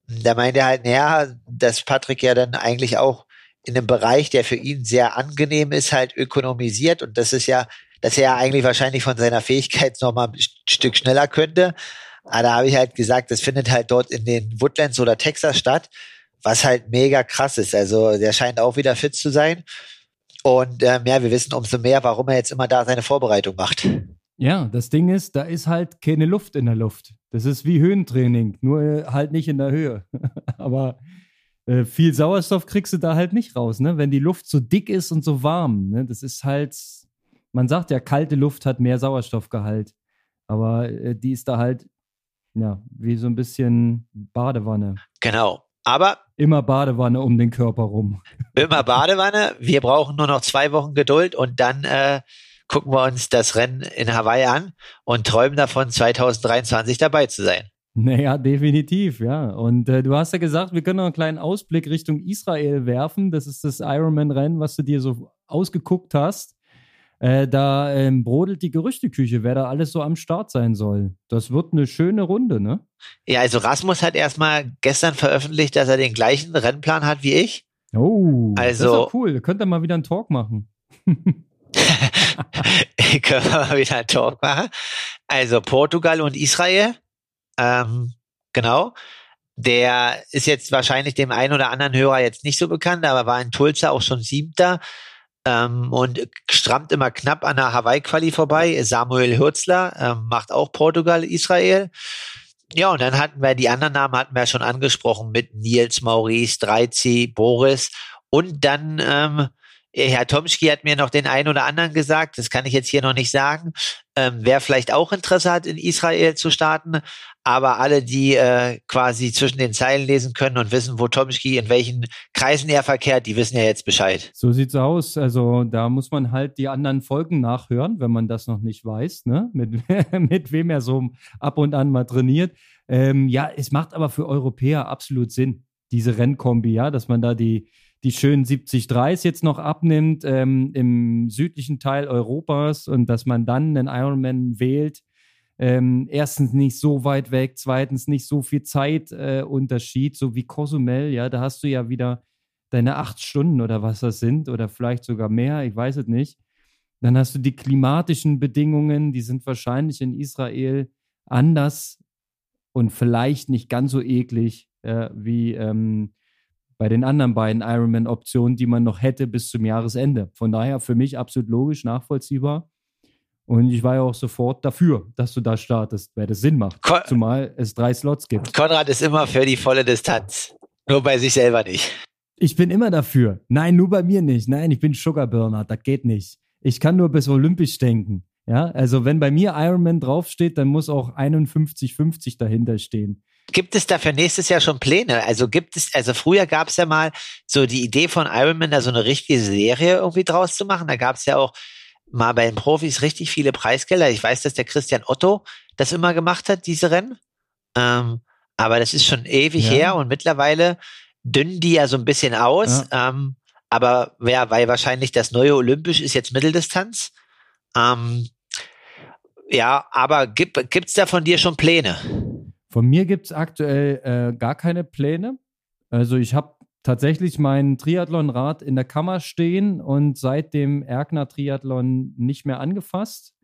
Da meinte er halt, naja, dass Patrick ja dann eigentlich auch in einem Bereich, der für ihn sehr angenehm ist, halt ökonomisiert und das ist ja, dass er eigentlich wahrscheinlich von seiner Fähigkeit noch mal ein Stück schneller könnte. Aber da habe ich halt gesagt, das findet halt dort in den Woodlands oder Texas statt, was halt mega krass ist. Also der scheint auch wieder fit zu sein. Und ähm, ja, wir wissen umso mehr, warum er jetzt immer da seine Vorbereitung macht. Ja, das Ding ist, da ist halt keine Luft in der Luft. Das ist wie Höhentraining, nur äh, halt nicht in der Höhe. Aber äh, viel Sauerstoff kriegst du da halt nicht raus, ne? Wenn die Luft so dick ist und so warm, ne? Das ist halt, man sagt ja, kalte Luft hat mehr Sauerstoffgehalt. Aber äh, die ist da halt, ja, wie so ein bisschen Badewanne. Genau. Aber Immer Badewanne um den Körper rum. immer Badewanne. Wir brauchen nur noch zwei Wochen Geduld und dann äh, gucken wir uns das Rennen in Hawaii an und träumen davon, 2023 dabei zu sein. Naja, definitiv, ja. Und äh, du hast ja gesagt, wir können noch einen kleinen Ausblick Richtung Israel werfen. Das ist das Ironman-Rennen, was du dir so ausgeguckt hast. Äh, da ähm, brodelt die Gerüchteküche, wer da alles so am Start sein soll. Das wird eine schöne Runde, ne? Ja, also Rasmus hat erstmal gestern veröffentlicht, dass er den gleichen Rennplan hat wie ich. Oh, also, das ist doch cool. Könnt ihr mal wieder einen Talk machen. Können wir mal wieder einen Talk machen. Also Portugal und Israel. Ähm, genau. Der ist jetzt wahrscheinlich dem einen oder anderen Hörer jetzt nicht so bekannt, aber war in Tulsa auch schon siebter ähm, und strammt immer knapp an der Hawaii-Quali vorbei. Samuel Hürzler ähm, macht auch Portugal, Israel. Ja, und dann hatten wir die anderen Namen hatten wir schon angesprochen mit Nils, Maurice, Dreizi, Boris und dann ähm, Herr Tomski hat mir noch den einen oder anderen gesagt, das kann ich jetzt hier noch nicht sagen, ähm, wer vielleicht auch Interesse hat, in Israel zu starten. Aber alle, die äh, quasi zwischen den Zeilen lesen können und wissen, wo Tomski in welchen Kreisen er verkehrt, die wissen ja jetzt Bescheid. So sieht's aus. Also da muss man halt die anderen Folgen nachhören, wenn man das noch nicht weiß, ne? Mit, mit wem er so ab und an mal trainiert. Ähm, ja, es macht aber für Europäer absolut Sinn, diese Rennkombi, ja, dass man da die die schönen 70 Dreis jetzt noch abnimmt ähm, im südlichen Teil Europas und dass man dann einen Ironman wählt. Ähm, erstens nicht so weit weg, zweitens nicht so viel Zeitunterschied, äh, so wie Cozumel, ja, da hast du ja wieder deine acht Stunden oder was das sind oder vielleicht sogar mehr, ich weiß es nicht. Dann hast du die klimatischen Bedingungen, die sind wahrscheinlich in Israel anders und vielleicht nicht ganz so eklig äh, wie ähm, bei den anderen beiden Ironman-Optionen, die man noch hätte bis zum Jahresende. Von daher für mich absolut logisch, nachvollziehbar. Und ich war ja auch sofort dafür, dass du da startest, weil das Sinn macht. Kon zumal es drei Slots gibt. Konrad ist immer für die volle Distanz. Nur bei sich selber nicht. Ich bin immer dafür. Nein, nur bei mir nicht. Nein, ich bin Sugarburner. Das geht nicht. Ich kann nur bis olympisch denken. Ja, also wenn bei mir Ironman draufsteht, dann muss auch 51,50 dahinter stehen. Gibt es da für nächstes Jahr schon Pläne? Also gibt es, also früher gab es ja mal so die Idee von Ironman, da so eine richtige Serie irgendwie draus zu machen. Da gab es ja auch mal bei den Profis richtig viele Preisgelder. Ich weiß, dass der Christian Otto das immer gemacht hat, diese Rennen. Ähm, aber das ist schon ewig ja. her und mittlerweile dünnen die ja so ein bisschen aus. Ja. Ähm, aber ja, weil wahrscheinlich das neue Olympisch ist jetzt Mitteldistanz. Ähm, ja, aber gibt es da von dir schon Pläne? Von mir gibt es aktuell äh, gar keine Pläne. Also ich habe tatsächlich mein Triathlonrad in der Kammer stehen und seit dem Erkner Triathlon nicht mehr angefasst.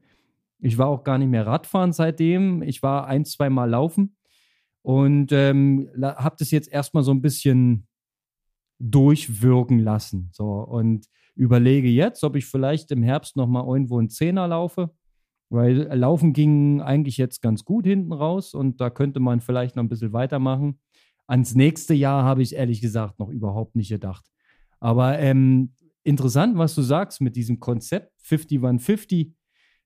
Ich war auch gar nicht mehr Radfahren seitdem. Ich war ein, zwei Mal laufen und ähm, habe das jetzt erstmal so ein bisschen durchwirken lassen. So und überlege jetzt, ob ich vielleicht im Herbst nochmal irgendwo einen Zehner laufe weil Laufen ging eigentlich jetzt ganz gut hinten raus und da könnte man vielleicht noch ein bisschen weitermachen. Ans nächste Jahr habe ich ehrlich gesagt noch überhaupt nicht gedacht. Aber ähm, interessant, was du sagst mit diesem Konzept 5150.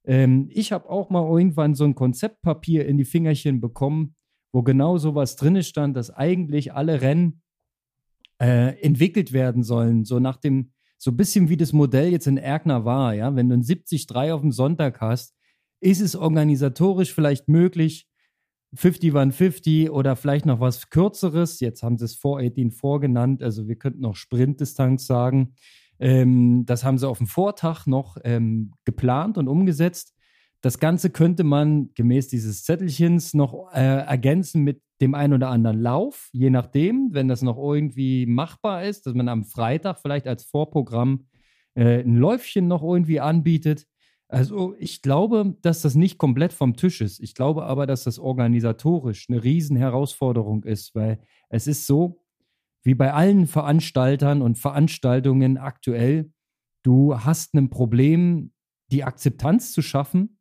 Ähm, ich habe auch mal irgendwann so ein Konzeptpapier in die Fingerchen bekommen, wo genau sowas drin stand, dass eigentlich alle Rennen äh, entwickelt werden sollen. So nach dem, so ein bisschen wie das Modell jetzt in Erkner war, ja. Wenn du ein 73 auf dem Sonntag hast, ist es organisatorisch vielleicht möglich, 50-150 oder vielleicht noch was Kürzeres? Jetzt haben sie es 418 vorgenannt, also wir könnten noch Sprintdistanz sagen. Ähm, das haben sie auf dem Vortag noch ähm, geplant und umgesetzt. Das Ganze könnte man gemäß dieses Zettelchens noch äh, ergänzen mit dem einen oder anderen Lauf, je nachdem, wenn das noch irgendwie machbar ist, dass man am Freitag vielleicht als Vorprogramm äh, ein Läufchen noch irgendwie anbietet. Also ich glaube, dass das nicht komplett vom Tisch ist. Ich glaube aber, dass das organisatorisch eine Riesenherausforderung ist, weil es ist so, wie bei allen Veranstaltern und Veranstaltungen aktuell, du hast ein Problem, die Akzeptanz zu schaffen,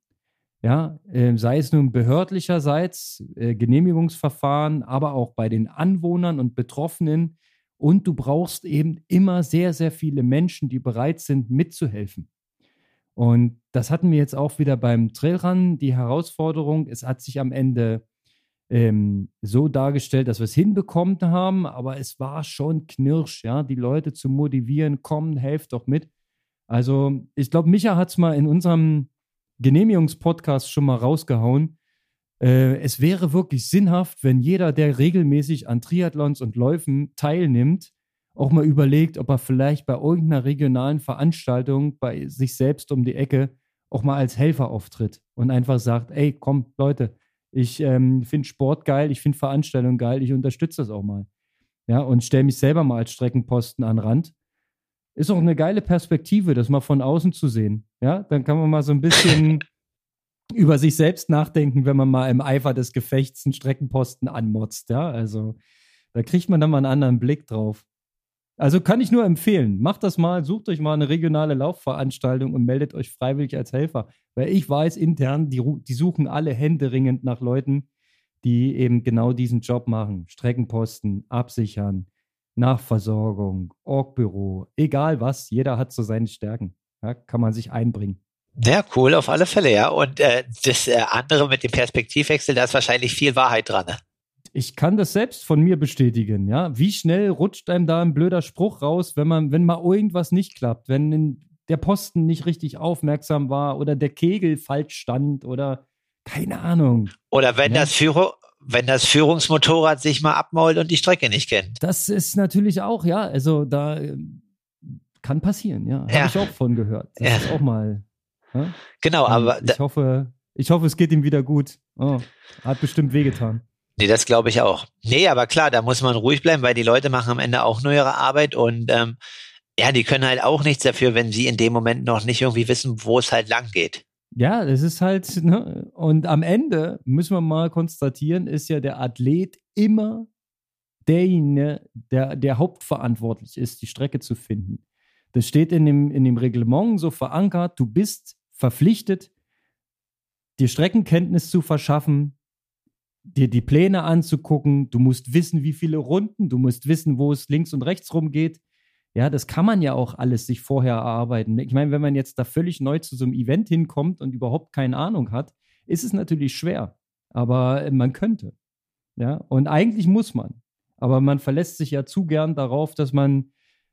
ja, äh, sei es nun behördlicherseits, äh, Genehmigungsverfahren, aber auch bei den Anwohnern und Betroffenen. Und du brauchst eben immer sehr, sehr viele Menschen, die bereit sind, mitzuhelfen. Und das hatten wir jetzt auch wieder beim Trailrun, die Herausforderung. Es hat sich am Ende ähm, so dargestellt, dass wir es hinbekommen haben, aber es war schon knirsch, ja, die Leute zu motivieren, kommen, helft doch mit. Also, ich glaube, Micha hat es mal in unserem Genehmigungspodcast schon mal rausgehauen. Äh, es wäre wirklich sinnhaft, wenn jeder, der regelmäßig an Triathlons und Läufen teilnimmt, auch mal überlegt, ob er vielleicht bei irgendeiner regionalen Veranstaltung bei sich selbst um die Ecke auch mal als Helfer auftritt und einfach sagt, ey, komm, Leute, ich ähm, finde Sport geil, ich finde Veranstaltungen geil, ich unterstütze das auch mal. Ja, und stelle mich selber mal als Streckenposten an Rand. Ist auch eine geile Perspektive, das mal von außen zu sehen. Ja, dann kann man mal so ein bisschen über sich selbst nachdenken, wenn man mal im Eifer des Gefechts einen Streckenposten anmotzt. Ja, also da kriegt man dann mal einen anderen Blick drauf. Also kann ich nur empfehlen. Macht das mal, sucht euch mal eine regionale Laufveranstaltung und meldet euch freiwillig als Helfer. Weil ich weiß intern, die, die suchen alle händeringend nach Leuten, die eben genau diesen Job machen. Streckenposten, absichern, Nachversorgung, Orgbüro, egal was, jeder hat so seine Stärken. Ja, kann man sich einbringen. Ja, cool, auf alle Fälle, ja. Und äh, das äh, andere mit dem Perspektivwechsel, da ist wahrscheinlich viel Wahrheit dran. Ne? Ich kann das selbst von mir bestätigen, ja. Wie schnell rutscht einem da ein blöder Spruch raus, wenn man, wenn mal irgendwas nicht klappt, wenn der Posten nicht richtig aufmerksam war oder der Kegel falsch stand oder keine Ahnung. Oder wenn ja. das Führer, wenn das Führungsmotorrad sich mal abmault und die Strecke nicht kennt. Das ist natürlich auch, ja, also da äh, kann passieren, ja. Habe ja. ich auch von gehört. Das ja. ist auch mal ja? Genau, aber. Ich hoffe, ich hoffe, es geht ihm wieder gut. Oh, hat bestimmt wehgetan. Nee, das glaube ich auch. Nee, aber klar, da muss man ruhig bleiben, weil die Leute machen am Ende auch nur ihre Arbeit und ähm, ja, die können halt auch nichts dafür, wenn sie in dem Moment noch nicht irgendwie wissen, wo es halt lang geht. Ja, das ist halt, ne? und am Ende müssen wir mal konstatieren, ist ja der Athlet immer derjenige, der, der hauptverantwortlich ist, die Strecke zu finden. Das steht in dem, in dem Reglement so verankert, du bist verpflichtet, dir Streckenkenntnis zu verschaffen, dir die Pläne anzugucken, du musst wissen, wie viele Runden, du musst wissen, wo es links und rechts rum geht. Ja, das kann man ja auch alles sich vorher erarbeiten. Ich meine, wenn man jetzt da völlig neu zu so einem Event hinkommt und überhaupt keine Ahnung hat, ist es natürlich schwer. Aber man könnte. Ja, und eigentlich muss man. Aber man verlässt sich ja zu gern darauf, dass man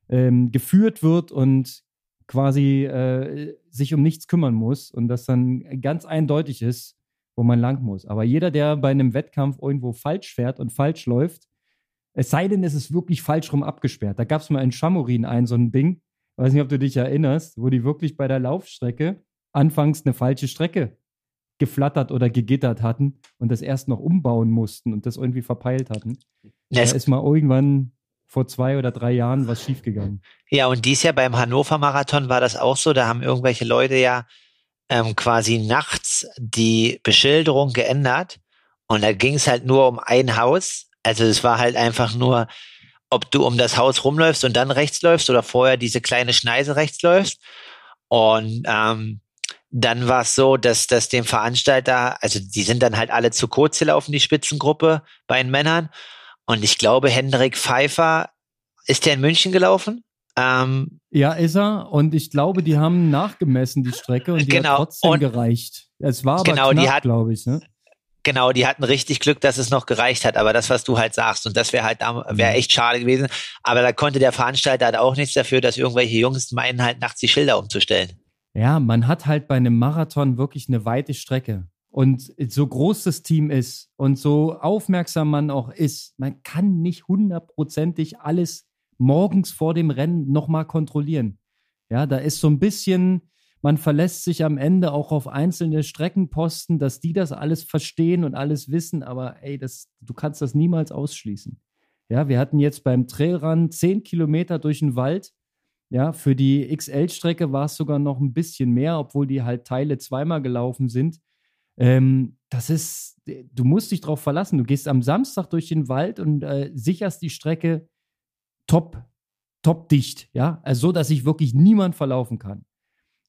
ähm, geführt wird und quasi äh, sich um nichts kümmern muss und das dann ganz eindeutig ist, wo man lang muss. Aber jeder, der bei einem Wettkampf irgendwo falsch fährt und falsch läuft, es sei denn, es ist wirklich falsch rum abgesperrt. Da gab es mal in Chamorin ein so ein Ding, weiß nicht, ob du dich erinnerst, wo die wirklich bei der Laufstrecke anfangs eine falsche Strecke geflattert oder gegittert hatten und das erst noch umbauen mussten und das irgendwie verpeilt hatten. Da ist mal irgendwann vor zwei oder drei Jahren was schiefgegangen. Ja, und dies Jahr beim Hannover Marathon war das auch so. Da haben irgendwelche Leute ja ähm, quasi nachts die Beschilderung geändert. Und da ging es halt nur um ein Haus. Also es war halt einfach nur, ob du um das Haus rumläufst und dann rechts läufst oder vorher diese kleine Schneise rechts läufst. Und ähm, dann war es so, dass dass dem Veranstalter, also die sind dann halt alle zu kurz gelaufen, die Spitzengruppe bei den Männern. Und ich glaube, Hendrik Pfeiffer, ist der in München gelaufen? Ähm, ja, ist er. Und ich glaube, die haben nachgemessen die Strecke und die genau. hat trotzdem und, gereicht. Es war aber genau, knapp, glaube ich. Ne? Genau, die hatten richtig Glück, dass es noch gereicht hat. Aber das, was du halt sagst, und das wäre halt wäre mhm. echt schade gewesen. Aber da konnte der Veranstalter halt auch nichts dafür, dass irgendwelche Jungs meinen halt nachts die Schilder umzustellen. Ja, man hat halt bei einem Marathon wirklich eine weite Strecke und so groß das Team ist und so aufmerksam man auch ist, man kann nicht hundertprozentig alles morgens vor dem Rennen nochmal kontrollieren. Ja, da ist so ein bisschen, man verlässt sich am Ende auch auf einzelne Streckenposten, dass die das alles verstehen und alles wissen, aber ey, das, du kannst das niemals ausschließen. Ja, wir hatten jetzt beim Trailrun zehn Kilometer durch den Wald. Ja, für die XL-Strecke war es sogar noch ein bisschen mehr, obwohl die halt Teile zweimal gelaufen sind. Ähm, das ist, du musst dich darauf verlassen. Du gehst am Samstag durch den Wald und äh, sicherst die Strecke top, top dicht, ja, also so, dass sich wirklich niemand verlaufen kann.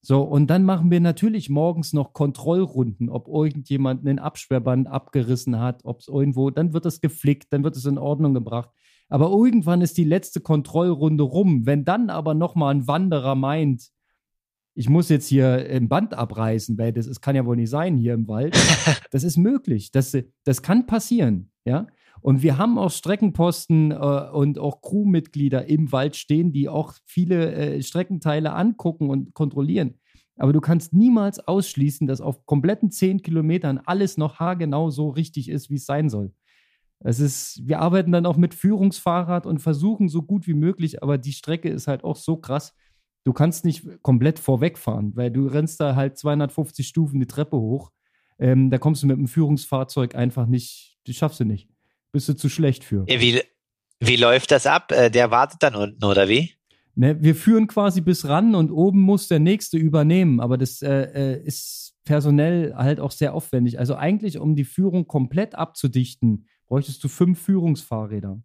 So, und dann machen wir natürlich morgens noch Kontrollrunden, ob irgendjemand einen Absperrband abgerissen hat, ob es irgendwo, dann wird es geflickt, dann wird es in Ordnung gebracht. Aber irgendwann ist die letzte Kontrollrunde rum. Wenn dann aber nochmal ein Wanderer meint, ich muss jetzt hier ein Band abreißen, weil das, das kann ja wohl nicht sein hier im Wald. Das ist möglich. Das, das kann passieren, ja. Und wir haben auch Streckenposten äh, und auch Crewmitglieder im Wald stehen, die auch viele äh, Streckenteile angucken und kontrollieren. Aber du kannst niemals ausschließen, dass auf kompletten zehn Kilometern alles noch haargenau so richtig ist, wie es sein soll. Es ist, wir arbeiten dann auch mit Führungsfahrrad und versuchen so gut wie möglich, aber die Strecke ist halt auch so krass. Du kannst nicht komplett vorwegfahren, weil du rennst da halt 250 Stufen die Treppe hoch. Ähm, da kommst du mit dem Führungsfahrzeug einfach nicht, die schaffst du nicht. Bist du zu schlecht für. Wie, wie läuft das ab? Äh, der wartet dann unten, oder wie? Ne, wir führen quasi bis ran und oben muss der nächste übernehmen, aber das äh, äh, ist personell halt auch sehr aufwendig. Also eigentlich, um die Führung komplett abzudichten, bräuchtest du fünf Führungsfahrräder,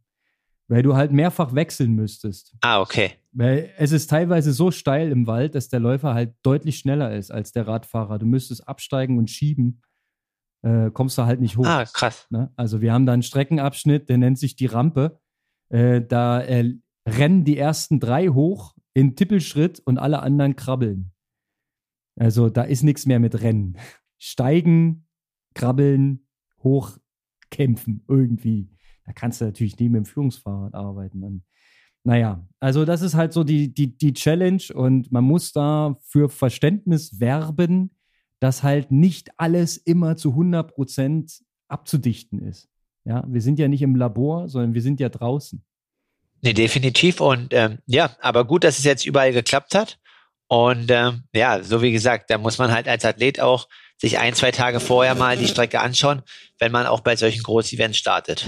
weil du halt mehrfach wechseln müsstest. Ah, okay. Weil es ist teilweise so steil im Wald, dass der Läufer halt deutlich schneller ist als der Radfahrer. Du müsstest absteigen und schieben, äh, kommst du halt nicht hoch. Ah, krass. Ne? Also wir haben da einen Streckenabschnitt, der nennt sich die Rampe. Äh, da äh, rennen die ersten drei hoch in Tippelschritt und alle anderen krabbeln. Also da ist nichts mehr mit Rennen. Steigen, krabbeln, hochkämpfen irgendwie. Da kannst du natürlich nie mit dem Führungsfahrrad arbeiten. Und, naja, also das ist halt so die, die, die Challenge und man muss da für Verständnis werben, dass halt nicht alles immer zu 100 Prozent abzudichten ist. Ja, wir sind ja nicht im Labor, sondern wir sind ja draußen. Nee, definitiv. Und ähm, ja, aber gut, dass es jetzt überall geklappt hat. Und ähm, ja, so wie gesagt, da muss man halt als Athlet auch sich ein, zwei Tage vorher mal die Strecke anschauen, wenn man auch bei solchen Groß-Events startet.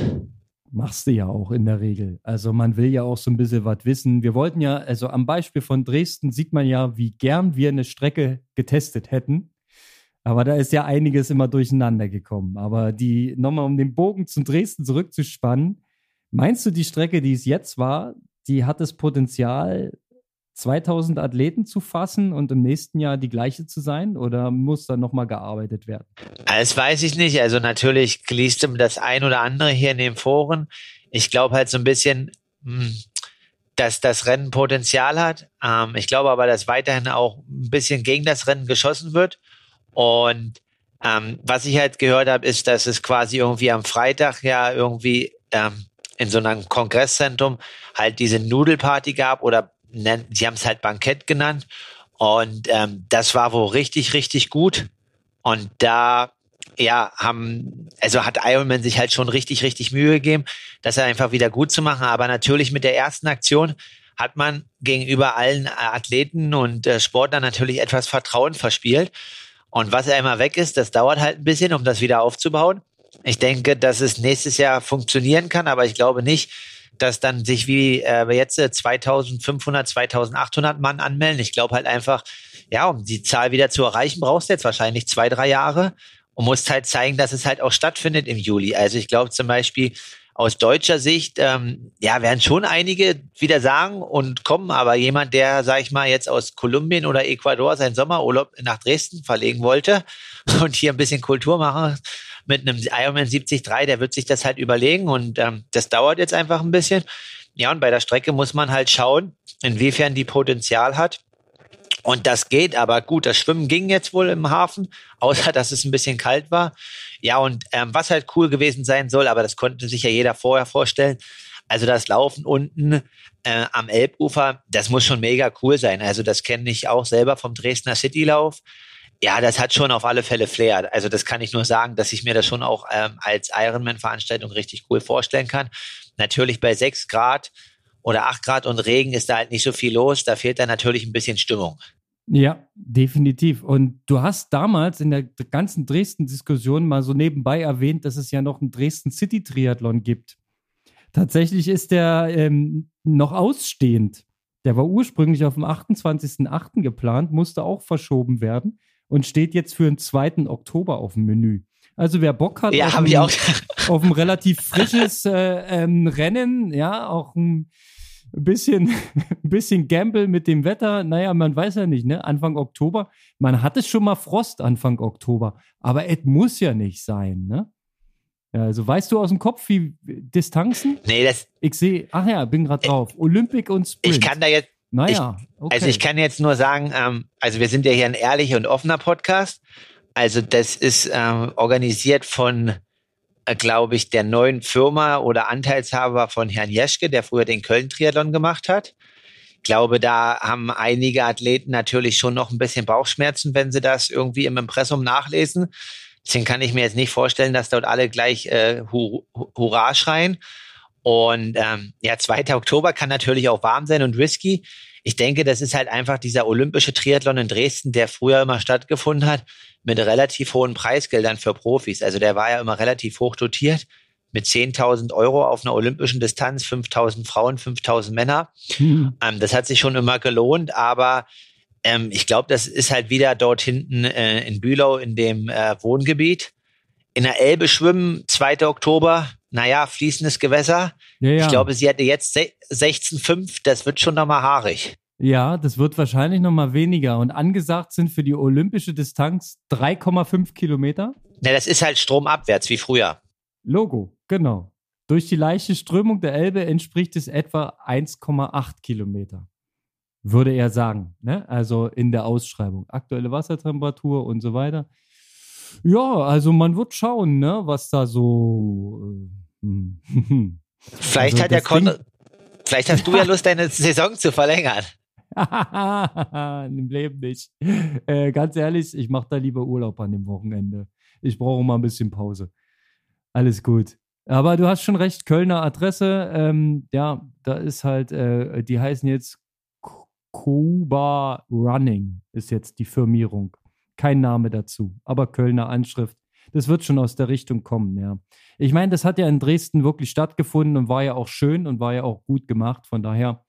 Machst du ja auch in der Regel. Also man will ja auch so ein bisschen was wissen. Wir wollten ja, also am Beispiel von Dresden sieht man ja, wie gern wir eine Strecke getestet hätten. Aber da ist ja einiges immer durcheinander gekommen. Aber die, nochmal um den Bogen zum Dresden zurückzuspannen, Meinst du, die Strecke, die es jetzt war, die hat das Potenzial, 2000 Athleten zu fassen und im nächsten Jahr die gleiche zu sein oder muss da nochmal gearbeitet werden? Das weiß ich nicht. Also natürlich liest das ein oder andere hier in den Foren. Ich glaube halt so ein bisschen, hm, dass das Rennen Potenzial hat. Ähm, ich glaube aber, dass weiterhin auch ein bisschen gegen das Rennen geschossen wird. Und ähm, was ich halt gehört habe, ist, dass es quasi irgendwie am Freitag ja irgendwie ähm, in so einem Kongresszentrum halt diese Nudelparty gab oder nennen, sie haben es halt Bankett genannt. Und ähm, das war wohl richtig, richtig gut. Und da ja, haben, also hat Ironman sich halt schon richtig, richtig Mühe gegeben, das einfach wieder gut zu machen. Aber natürlich mit der ersten Aktion hat man gegenüber allen Athleten und äh, Sportlern natürlich etwas Vertrauen verspielt. Und was immer weg ist, das dauert halt ein bisschen, um das wieder aufzubauen. Ich denke, dass es nächstes Jahr funktionieren kann, aber ich glaube nicht, dass dann sich wie äh, jetzt 2500, 2800 Mann anmelden. Ich glaube halt einfach, ja, um die Zahl wieder zu erreichen, brauchst du jetzt wahrscheinlich zwei, drei Jahre und musst halt zeigen, dass es halt auch stattfindet im Juli. Also ich glaube zum Beispiel aus deutscher Sicht, ähm, ja, werden schon einige wieder sagen und kommen, aber jemand, der, sag ich mal, jetzt aus Kolumbien oder Ecuador seinen Sommerurlaub nach Dresden verlegen wollte und hier ein bisschen Kultur machen, mit einem Ironman 73, der wird sich das halt überlegen und ähm, das dauert jetzt einfach ein bisschen. Ja, und bei der Strecke muss man halt schauen, inwiefern die Potenzial hat. Und das geht, aber gut, das Schwimmen ging jetzt wohl im Hafen, außer dass es ein bisschen kalt war. Ja, und ähm, was halt cool gewesen sein soll, aber das konnte sich ja jeder vorher vorstellen. Also das Laufen unten äh, am Elbufer, das muss schon mega cool sein. Also das kenne ich auch selber vom Dresdner Citylauf. Ja, das hat schon auf alle Fälle Flair. Also das kann ich nur sagen, dass ich mir das schon auch ähm, als Ironman-Veranstaltung richtig cool vorstellen kann. Natürlich bei sechs Grad oder acht Grad und Regen ist da halt nicht so viel los. Da fehlt dann natürlich ein bisschen Stimmung. Ja, definitiv. Und du hast damals in der ganzen Dresden-Diskussion mal so nebenbei erwähnt, dass es ja noch einen Dresden City Triathlon gibt. Tatsächlich ist der ähm, noch ausstehend. Der war ursprünglich auf dem 28.08. geplant, musste auch verschoben werden und steht jetzt für den 2. Oktober auf dem Menü. Also wer Bock hat ja, auf, ein, auf, ein, relativ frisches äh, ähm, Rennen, ja, auch ein bisschen, ein bisschen Gamble mit dem Wetter, naja, man weiß ja nicht, ne? Anfang Oktober. Man hatte schon mal Frost Anfang Oktober, aber es muss ja nicht sein, ne? Ja, also weißt du aus dem Kopf, wie Distanzen? Nee, das. Ich sehe, ach ja, bin gerade drauf. Olympic und Sprint. Ich kann da jetzt, naja, okay. Also ich kann jetzt nur sagen, ähm, also wir sind ja hier ein ehrlicher und offener Podcast. Also das ist ähm, organisiert von, äh, glaube ich, der neuen Firma oder Anteilshaber von Herrn Jeschke, der früher den Köln-Triathlon gemacht hat. Ich glaube, da haben einige Athleten natürlich schon noch ein bisschen Bauchschmerzen, wenn sie das irgendwie im Impressum nachlesen. Deswegen kann ich mir jetzt nicht vorstellen, dass dort alle gleich äh, Hurra schreien. Und ähm, ja, 2. Oktober kann natürlich auch warm sein und risky. Ich denke, das ist halt einfach dieser olympische Triathlon in Dresden, der früher immer stattgefunden hat, mit relativ hohen Preisgeldern für Profis. Also der war ja immer relativ hoch dotiert mit 10.000 Euro auf einer olympischen Distanz, 5.000 Frauen, 5.000 Männer. Mhm. Ähm, das hat sich schon immer gelohnt, aber ähm, ich glaube, das ist halt wieder dort hinten äh, in Bülow in dem äh, Wohngebiet. In der Elbe schwimmen, 2. Oktober, naja, fließendes Gewässer. Ja, ja. Ich glaube, sie hatte jetzt 16,5, das wird schon nochmal haarig. Ja, das wird wahrscheinlich nochmal weniger. Und angesagt sind für die olympische Distanz 3,5 Kilometer. Na, das ist halt stromabwärts wie früher. Logo, genau. Durch die leichte Strömung der Elbe entspricht es etwa 1,8 Kilometer, würde er sagen. Ne? Also in der Ausschreibung. Aktuelle Wassertemperatur und so weiter. Ja, also man wird schauen, ne, was da so. Äh, hm. vielleicht also hat der Kon Vielleicht hast du ja Lust, deine Saison zu verlängern. Im Leben nicht. Äh, ganz ehrlich, ich mache da lieber Urlaub an dem Wochenende. Ich brauche mal ein bisschen Pause. Alles gut. Aber du hast schon recht, Kölner Adresse, ähm, ja, da ist halt, äh, die heißen jetzt Kuba Running, ist jetzt die Firmierung. Kein Name dazu, aber Kölner Anschrift. Das wird schon aus der Richtung kommen, ja. Ich meine, das hat ja in Dresden wirklich stattgefunden und war ja auch schön und war ja auch gut gemacht. Von daher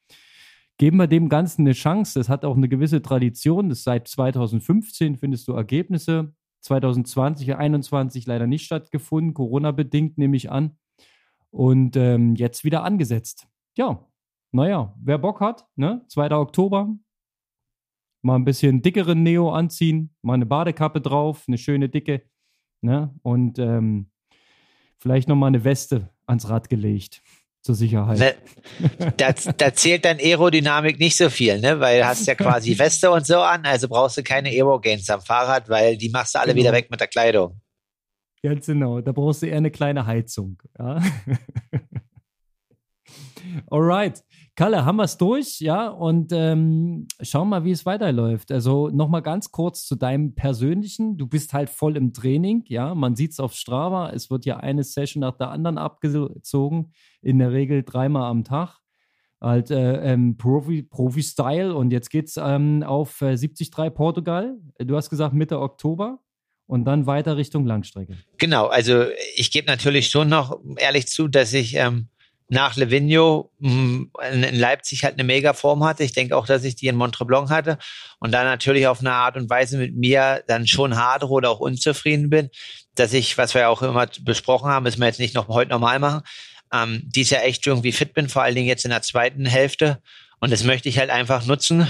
geben wir dem Ganzen eine Chance. Das hat auch eine gewisse Tradition. Das seit 2015 findest du Ergebnisse. 2020, 2021 leider nicht stattgefunden, Corona-bedingt nehme ich an. Und ähm, jetzt wieder angesetzt. Ja, naja, wer Bock hat, ne? 2. Oktober, mal ein bisschen dickeren Neo anziehen, mal eine Badekappe drauf, eine schöne dicke, ne? Und ähm, vielleicht nochmal eine Weste ans Rad gelegt zur Sicherheit. Da, da zählt dann Aerodynamik nicht so viel, ne? Weil du hast ja quasi Weste und so an, also brauchst du keine Aerogains am Fahrrad, weil die machst du alle genau. wieder weg mit der Kleidung. Ganz genau, da brauchst du eher eine kleine Heizung. Ja? Alright. Kalle, haben wir es durch, ja? Und ähm, schauen mal, wie es weiterläuft. Also nochmal ganz kurz zu deinem persönlichen. Du bist halt voll im Training, ja? Man sieht es auf Strava. Es wird ja eine Session nach der anderen abgezogen. In der Regel dreimal am Tag. Halt äh, ähm, Profi, Profi-Style. Und jetzt geht's ähm, auf äh, 73 Portugal. Du hast gesagt Mitte Oktober und dann weiter Richtung Langstrecke. Genau, also ich gebe natürlich schon noch ehrlich zu, dass ich ähm, nach Livigno hm, in Leipzig halt eine mega Form hatte. Ich denke auch, dass ich die in Montreblanc hatte und dann natürlich auf eine Art und Weise mit mir dann schon hadere oder auch unzufrieden bin, dass ich, was wir ja auch immer besprochen haben, müssen wir jetzt nicht noch heute normal machen, ähm, dies Jahr echt irgendwie fit bin, vor allen Dingen jetzt in der zweiten Hälfte und das möchte ich halt einfach nutzen.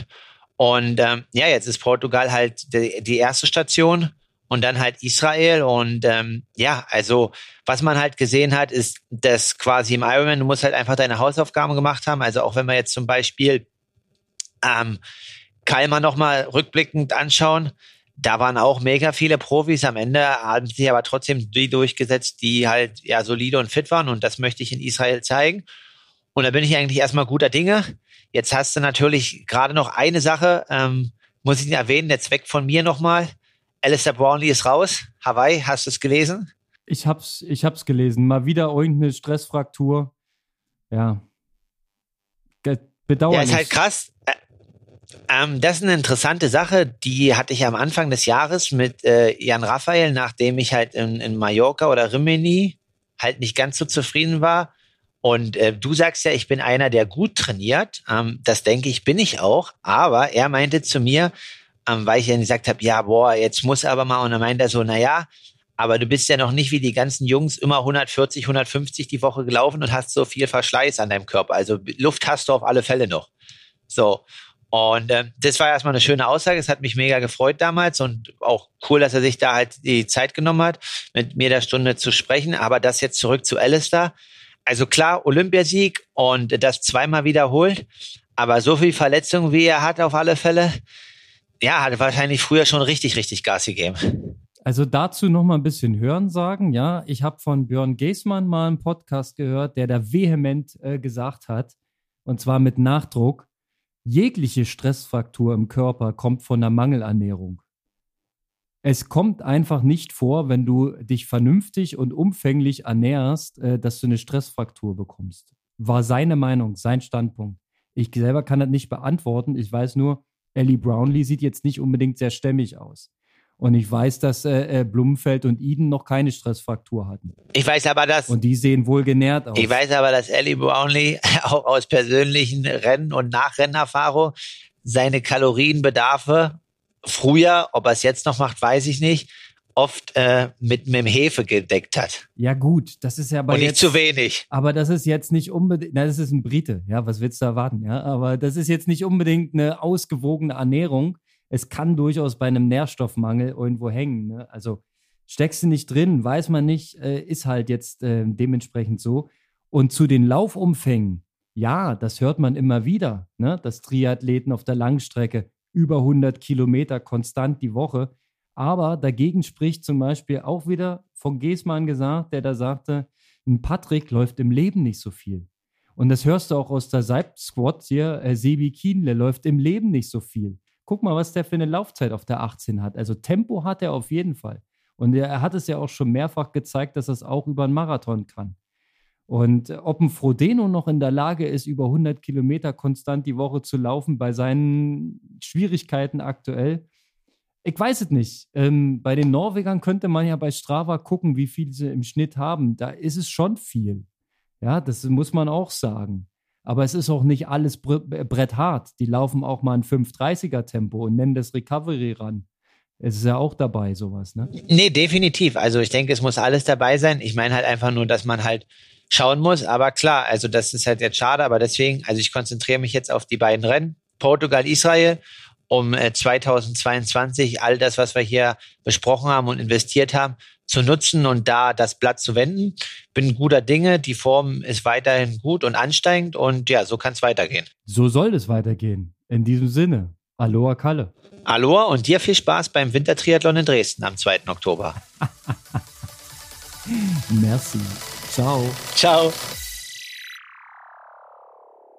Und ähm, ja, jetzt ist Portugal halt die, die erste Station und dann halt Israel. Und ähm, ja, also was man halt gesehen hat, ist, dass quasi im Ironman, du musst halt einfach deine Hausaufgaben gemacht haben. Also auch wenn wir jetzt zum Beispiel ähm, Kalmar nochmal rückblickend anschauen, da waren auch mega viele Profis. Am Ende haben sich aber trotzdem die durchgesetzt, die halt ja solide und fit waren. Und das möchte ich in Israel zeigen. Und da bin ich eigentlich erstmal guter Dinge. Jetzt hast du natürlich gerade noch eine Sache, ähm, muss ich erwähnen, der Zweck von mir nochmal. Alistair Brownlee ist raus. Hawaii, hast du es gelesen? Ich hab's, ich hab's gelesen. Mal wieder irgendeine Stressfraktur. Ja. Bedauerlich. Ja, ist halt krass. Ähm, das ist eine interessante Sache, die hatte ich am Anfang des Jahres mit äh, Jan Raphael, nachdem ich halt in, in Mallorca oder Rimini halt nicht ganz so zufrieden war. Und äh, du sagst ja, ich bin einer, der gut trainiert. Ähm, das denke ich, bin ich auch. Aber er meinte zu mir, weil ich dann gesagt habe, ja, boah, jetzt muss aber mal. Und dann meint er so, na ja, aber du bist ja noch nicht wie die ganzen Jungs immer 140, 150 die Woche gelaufen und hast so viel Verschleiß an deinem Körper. Also Luft hast du auf alle Fälle noch. So. Und äh, das war erstmal eine schöne Aussage. Es hat mich mega gefreut damals und auch cool, dass er sich da halt die Zeit genommen hat, mit mir der Stunde zu sprechen. Aber das jetzt zurück zu Alistair. Also klar, Olympiasieg und das zweimal wiederholt. Aber so viel Verletzungen, wie er hat, auf alle Fälle, ja, hat wahrscheinlich früher schon richtig, richtig Gas gegeben. Also dazu noch mal ein bisschen hören sagen. Ja, ich habe von Björn Geßmann mal einen Podcast gehört, der da vehement äh, gesagt hat, und zwar mit Nachdruck, jegliche Stressfraktur im Körper kommt von der Mangelernährung. Es kommt einfach nicht vor, wenn du dich vernünftig und umfänglich ernährst, äh, dass du eine Stressfraktur bekommst. War seine Meinung, sein Standpunkt. Ich selber kann das nicht beantworten. Ich weiß nur, Ellie Brownlee sieht jetzt nicht unbedingt sehr stämmig aus. Und ich weiß, dass äh, äh, Blumenfeld und Eden noch keine Stressfraktur hatten. Ich weiß aber, dass. Und die sehen wohl genährt aus. Ich weiß aber, dass Ellie Brownlee auch aus persönlichen Rennen- und Nachrennerfahrung seine Kalorienbedarfe früher, ob er es jetzt noch macht, weiß ich nicht, oft äh, mit, mit dem Hefe gedeckt hat. Ja, gut, das ist ja aber. Und nicht jetzt, zu wenig. Aber das ist jetzt nicht unbedingt, na, das ist ein Brite, ja, was willst du erwarten, ja? Aber das ist jetzt nicht unbedingt eine ausgewogene Ernährung es kann durchaus bei einem Nährstoffmangel irgendwo hängen. Ne? Also steckst du nicht drin, weiß man nicht, äh, ist halt jetzt äh, dementsprechend so. Und zu den Laufumfängen, ja, das hört man immer wieder, ne? dass Triathleten auf der Langstrecke über 100 Kilometer konstant die Woche. Aber dagegen spricht zum Beispiel auch wieder von Geßmann gesagt, der da sagte, ein Patrick läuft im Leben nicht so viel. Und das hörst du auch aus der Seib Squad hier, äh, Sebi Kienle läuft im Leben nicht so viel guck mal, was der für eine Laufzeit auf der 18 hat. Also Tempo hat er auf jeden Fall. Und er hat es ja auch schon mehrfach gezeigt, dass er es auch über einen Marathon kann. Und ob ein Frodeno noch in der Lage ist, über 100 Kilometer konstant die Woche zu laufen bei seinen Schwierigkeiten aktuell, ich weiß es nicht. Ähm, bei den Norwegern könnte man ja bei Strava gucken, wie viel sie im Schnitt haben. Da ist es schon viel. Ja, das muss man auch sagen. Aber es ist auch nicht alles bretthart. Die laufen auch mal ein 530er Tempo und nennen das Recovery ran. Es ist ja auch dabei, sowas, ne? Nee, definitiv. Also ich denke, es muss alles dabei sein. Ich meine halt einfach nur, dass man halt schauen muss. Aber klar, also das ist halt jetzt schade, aber deswegen, also ich konzentriere mich jetzt auf die beiden Rennen. Portugal, Israel, um 2022 äh, all das, was wir hier besprochen haben und investiert haben, zu nutzen und da das Blatt zu wenden. Bin guter Dinge. Die Form ist weiterhin gut und ansteigend und ja, so kann es weitergehen. So soll es weitergehen. In diesem Sinne. Aloha Kalle. Aloha und dir viel Spaß beim Wintertriathlon in Dresden am 2. Oktober. Merci. Ciao. Ciao.